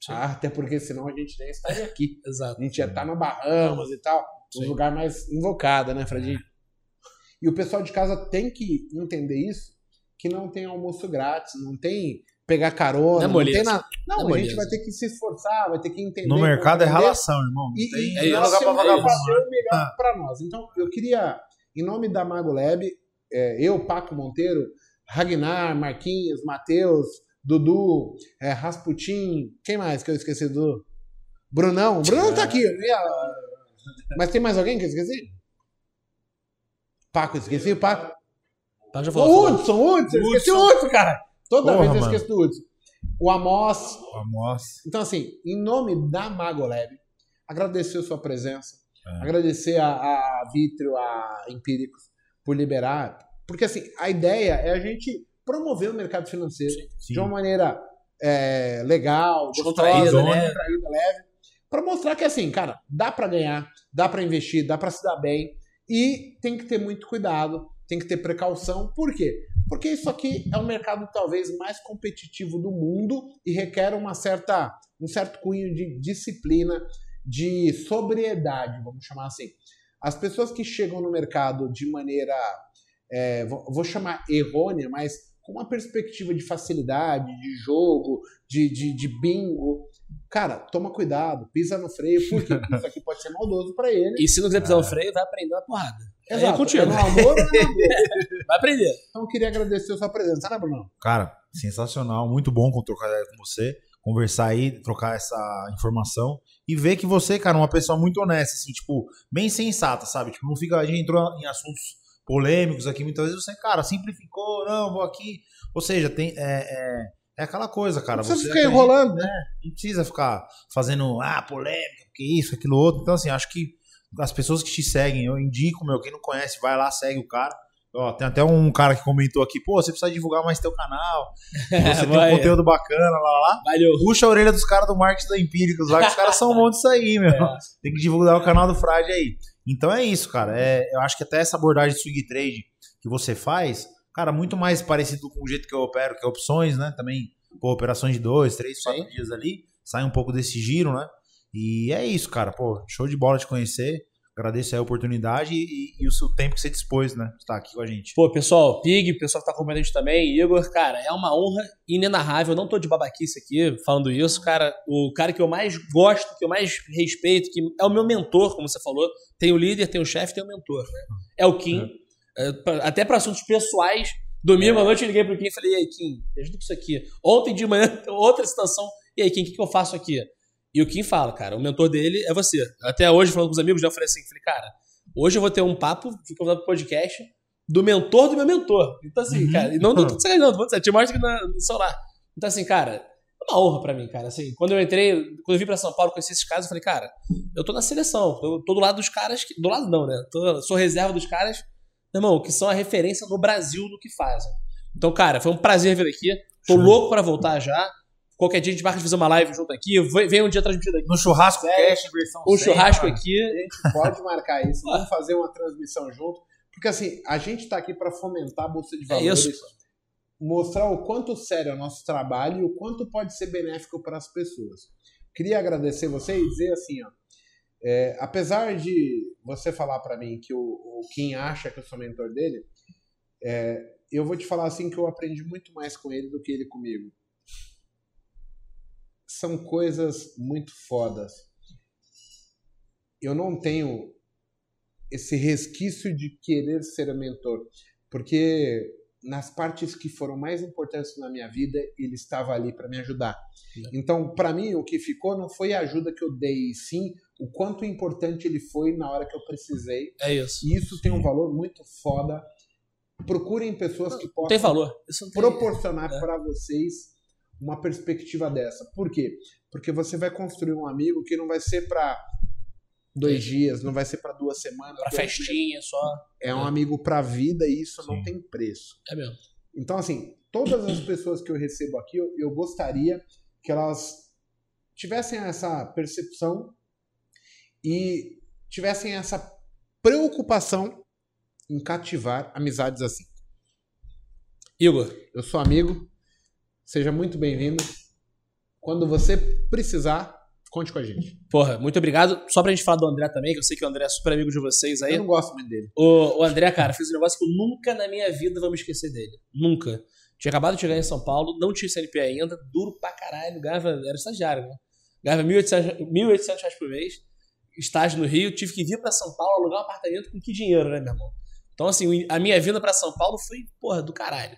Ah, até porque senão a gente nem estaria aqui. Exato. A gente ia estar no Bahamas e tal, um lugar mais invocado, né, Fredinho? E o pessoal de casa tem que entender isso, que não tem almoço grátis, não tem pegar carona, Não é não, tem nada. Não, Não é a gente vai ter que se esforçar, vai ter que entender. No mercado é compreender. relação, irmão. E, tem e é nós temos que fazer o melhor Ah. para nós. Então, eu queria, em nome da Mago Lab, é, eu, Paco Monteiro, Ragnar, Marquinhos, Matheus, Dudu, é, Rasputin, quem mais que eu esqueci do Brunão? O Brunão tá aqui. ia- Mas tem mais alguém que eu esqueci? Paco, esqueci o Paco. Tá, já O falou. Hudson, o Hudson, esqueci o Hudson, cara. Toda Porra, vez eu mano. esqueço do Hudson. O Amos, Nossa. então, assim, em nome da Magolab, agradecer a sua presença, É. agradecer a, a Vitrio, a Empíricos por liberar, porque assim, a ideia é a gente promover o mercado financeiro Sim. de uma maneira é, legal, Descontraída, gostosa, né? descontraída, leve, para mostrar que assim, cara, dá para ganhar, dá para investir, dá para se dar bem e tem que ter muito cuidado, tem que ter precaução. Por quê? Porque isso aqui é um mercado talvez mais competitivo do mundo e requer uma certa, um certo cunho de disciplina, de sobriedade, vamos chamar assim. As pessoas que chegam no mercado de maneira, é, vou chamar errônea, mas com uma perspectiva de facilidade, de jogo, de, de, de bingo, cara, toma cuidado, pisa no freio, porque isso aqui pode ser maldoso para ele. E se não quiser pisar no freio, vai aprender na porrada. Aí é Exato, contigo. é no amor é no amor? Vai aprender. Então eu queria agradecer a sua presença, né, Bruno? Cara, sensacional, muito bom com- trocar ideia com você, conversar aí, trocar essa informação e ver que você, cara, é uma pessoa muito honesta, assim, tipo, bem sensata, sabe? Tipo, não fica, a gente entrou em assuntos polêmicos aqui muitas vezes, você, cara, simplificou, não, vou aqui. Ou seja, tem, é, é, é aquela coisa, cara. Não precisa você ficar enrolando, né? não precisa ficar fazendo, ah, polêmica, porque isso, aquilo outro. Então, assim, acho que as pessoas que te seguem, eu indico, meu, quem não conhece, vai lá, segue o cara. Ó, tem até um cara que comentou aqui, pô, você precisa divulgar mais teu canal, você tem um Vai. conteúdo bacana, lá, lá, lá. Valeu. Puxa a orelha dos caras do marketing da Empíricos lá, que os caras são bons disso aí, meu. É. Tem que divulgar o canal do Frade aí. Então é isso, cara. É, eu acho que até essa abordagem de swing trade que você faz, cara, muito mais parecido com o jeito que eu opero, que é opções, né? Também, pô, operações de dois, três, quatro dias ali, sai um pouco desse giro, né? E é isso, cara. Pô, show de bola te conhecer. Agradeço aí a oportunidade e, e o seu tempo que você dispôs, né? Estar aqui com a gente. Pô, pessoal, Pig, pessoal que tá acompanhando a gente também, Igor, cara, é uma honra inenarrável. Eu não tô de babaquice aqui falando isso, cara. O cara que eu mais gosto, que eu mais respeito, que é o meu mentor, como você falou. Tem o líder, tem o chefe, tem o mentor, né? É o Kim. É, até para assuntos pessoais. Domingo à noite eu liguei pro Kim e falei: e aí, Kim, me ajuda com isso aqui. Ontem de manhã, outra situação. E aí, Kim, o que, que eu faço aqui? E o Kim fala, cara, o mentor dele é você. Até hoje, falando com os amigos, já eu falei assim: falei, cara, hoje eu vou ter um papo, fui convidado pro podcast do mentor do meu mentor. Então, assim, Uhum. cara, e não Sacanagem, não, tô falando sério, te mostro aqui na- no celular. Então, assim, cara, é uma honra pra mim, cara. Assim, quando eu entrei, quando eu vim pra São Paulo, conheci esses caras, eu falei, cara, eu tô na seleção, eu tô do lado dos caras, que, do lado não, né? Tô- sou reserva dos caras, irmão, que são a referência no Brasil do que fazem. Então, cara, foi um prazer vir aqui. Tô Show. louco pra voltar já. Qualquer dia a gente marca de fazer uma live junto aqui. Vem um dia transmitido aqui. No churrasco Sério? cash, versão O 100, churrasco cara. aqui. A gente pode marcar isso, vamos fazer uma transmissão junto. Porque assim, a gente tá aqui para fomentar a Bolsa de É Valores, isso. mostrar o quanto sério é o nosso trabalho e o quanto pode ser benéfico para as pessoas. Queria agradecer você e dizer assim, ó, é, apesar de você falar para mim que o, o Kim acha que eu sou mentor dele, é, eu vou te falar assim que eu aprendi muito mais com ele do que ele comigo. São coisas muito fodas. Eu não tenho esse resquício de querer ser mentor, porque nas partes que foram mais importantes na minha vida, ele estava ali para me ajudar. Então, para mim, o que ficou não foi a ajuda que eu dei, e sim o quanto importante ele foi na hora que eu precisei. É isso. E isso tem um valor muito foda. Procurem pessoas que possam tem valor. Tem... proporcionar É. para vocês uma perspectiva dessa. Por quê? Porque você vai construir um amigo que não vai ser para dois dias, não vai ser para duas semanas, meses. festinha só. É um amigo para vida e isso não Sim. tem preço. É mesmo. Então, assim, todas as pessoas que eu recebo aqui, eu, eu gostaria que elas tivessem essa percepção e tivessem essa preocupação em cativar amizades assim. Igor, Eu sou amigo, seja muito bem-vindo. Quando você precisar, conte com a gente. porra, muito obrigado. Só pra gente falar do André também, que eu sei que o André é super amigo de vocês aí. Eu não gosto muito dele. O, o André, cara, fez um negócio que eu nunca na minha vida vou me esquecer dele. Nunca. Tinha acabado de chegar em São Paulo, não tinha CNP ainda, duro pra caralho, ganhava, era estagiário, né? Ganhava 1.800 1.800 reais por mês, estágio no Rio, tive que vir pra São Paulo alugar um apartamento com que dinheiro, né, meu irmão? Então, assim, a minha vinda pra São Paulo foi, porra, do caralho.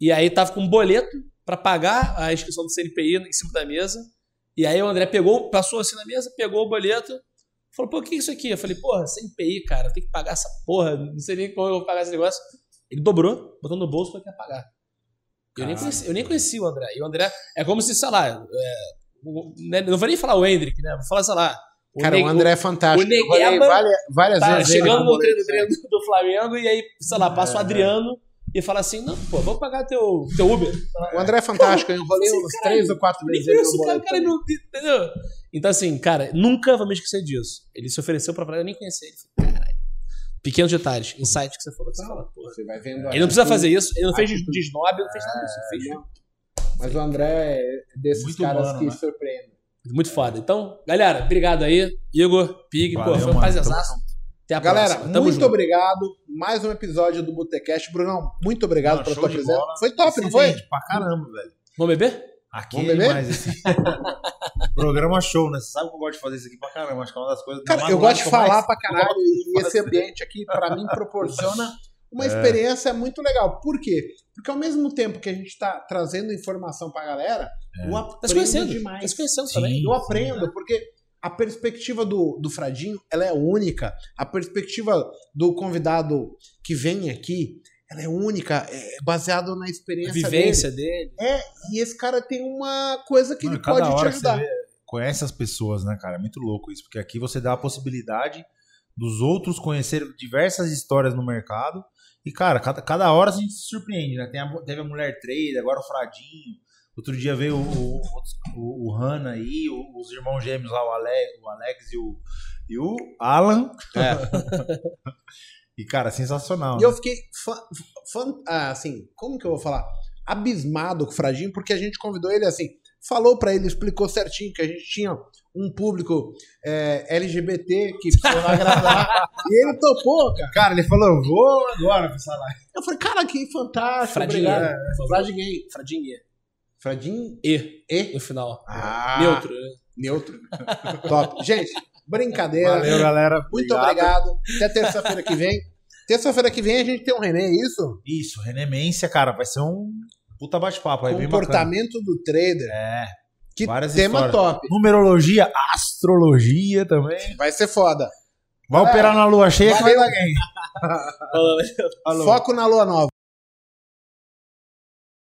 E aí tava com um boleto pra pagar a inscrição do CNPI em cima da mesa, e aí o André pegou, passou assim na mesa, pegou o boleto, Falou, pô, o que é isso aqui? Eu falei, porra, CNPI, cara, tem que pagar essa porra, não sei nem como eu vou pagar esse negócio. Ele dobrou, botou no bolso pra quer pagar. Eu nem, conheci, eu nem conheci o André. E o André é como se, sei lá, é, o- né, não vou nem falar o Hendrick, né? Vou falar, sei lá. Cara, Neg- o André é fantástico. o Negueba várias, várias tá vezes. chegando no treino, treino do Flamengo e aí, sei lá, passa o Adriano e fala assim: não, pô, vamos pagar teu, teu Uber. O André é fantástico. Eu enrolei cara três ou quatro vezes. ele conheço no o cara, cara não. Entendeu? Então, assim, cara, nunca vou me esquecer disso. Ele se ofereceu pra falar, eu nem conhecia ele. Falei, Caralho. Pequenos detalhes, insight que você falou. que Você fala, porra. Você vai vendo. Ele não precisa fazer isso, ele não fez de, snob, ele não fez nada disso. Fez. Mas o André é desses Muito caras humano, que né? surpreendem. muito foda. Então, galera, obrigado aí. Igor, Pig, pô, Valeu, foi um prazerzaço. Até a Galera, próxima. Tamo muito junto. obrigado. Mais um episódio do Botecast. Brunão, muito obrigado pela show tua de presença. bola. Foi top, não foi? Pra caramba, velho. Vamos beber? Aqui Vamos é beber? demais esse. Programa show, né? Você sabe que eu gosto de fazer isso aqui pra caramba. Acho que é uma das coisas. Cara, eu gosto de mais- falar pra caralho e esse ambiente aqui, pra mim, proporciona uma experiência muito legal. Por quê? Porque ao mesmo tempo que a gente tá trazendo informação pra galera, eu Tá se aprendo. Tá demais. se conhecendo Sim. também. Eu aprendo, porque a perspectiva do, do Fradinho, ela é única. A perspectiva do convidado que vem aqui, ela é única, é baseado na A experiência vivência dele. dele. É, e esse cara tem uma coisa que Mano, ele pode te hora que você ajudar. vê, conhece as pessoas, né, cara? É muito louco isso, porque aqui você dá a possibilidade dos outros conhecerem diversas histórias no mercado. E, cara, cada, cada hora a gente se surpreende, né? Tem a, teve a mulher trader, agora o Fradinho. Outro dia veio o, o, o, o Hanna aí, o- os irmãos gêmeos lá, o Alex, o Alex e o, e o Alan. e, cara, sensacional. E né? eu fiquei, fã- fã- ah, assim, como que eu vou falar? Abismado com o Fradinho, porque a gente convidou ele assim, falou pra ele, explicou certinho que a gente tinha um público é, LGBT que precisava agradar. e ele topou, cara. Cara, ele falou, eu vou agora pra essa live. Eu falei, cara, que fantástico. Fradinho. obrigado. por favor. Fradinho. E e no final. Ah, Neutro, né? Neutro. Top. Gente, brincadeira. Valeu, galera. Muito obrigado. Até terça-feira que vem. Terça-feira que vem a gente tem um René, é isso? Isso, renemência, cara, vai ser um puta bate-papo aí, bem bacana. Comportamento do trader. É. Que várias tema histórias. top. Numerologia, astrologia também. Vai ser foda. Vai Galera, operar na lua cheia que vai valeu. dar game. Foco na lua nova.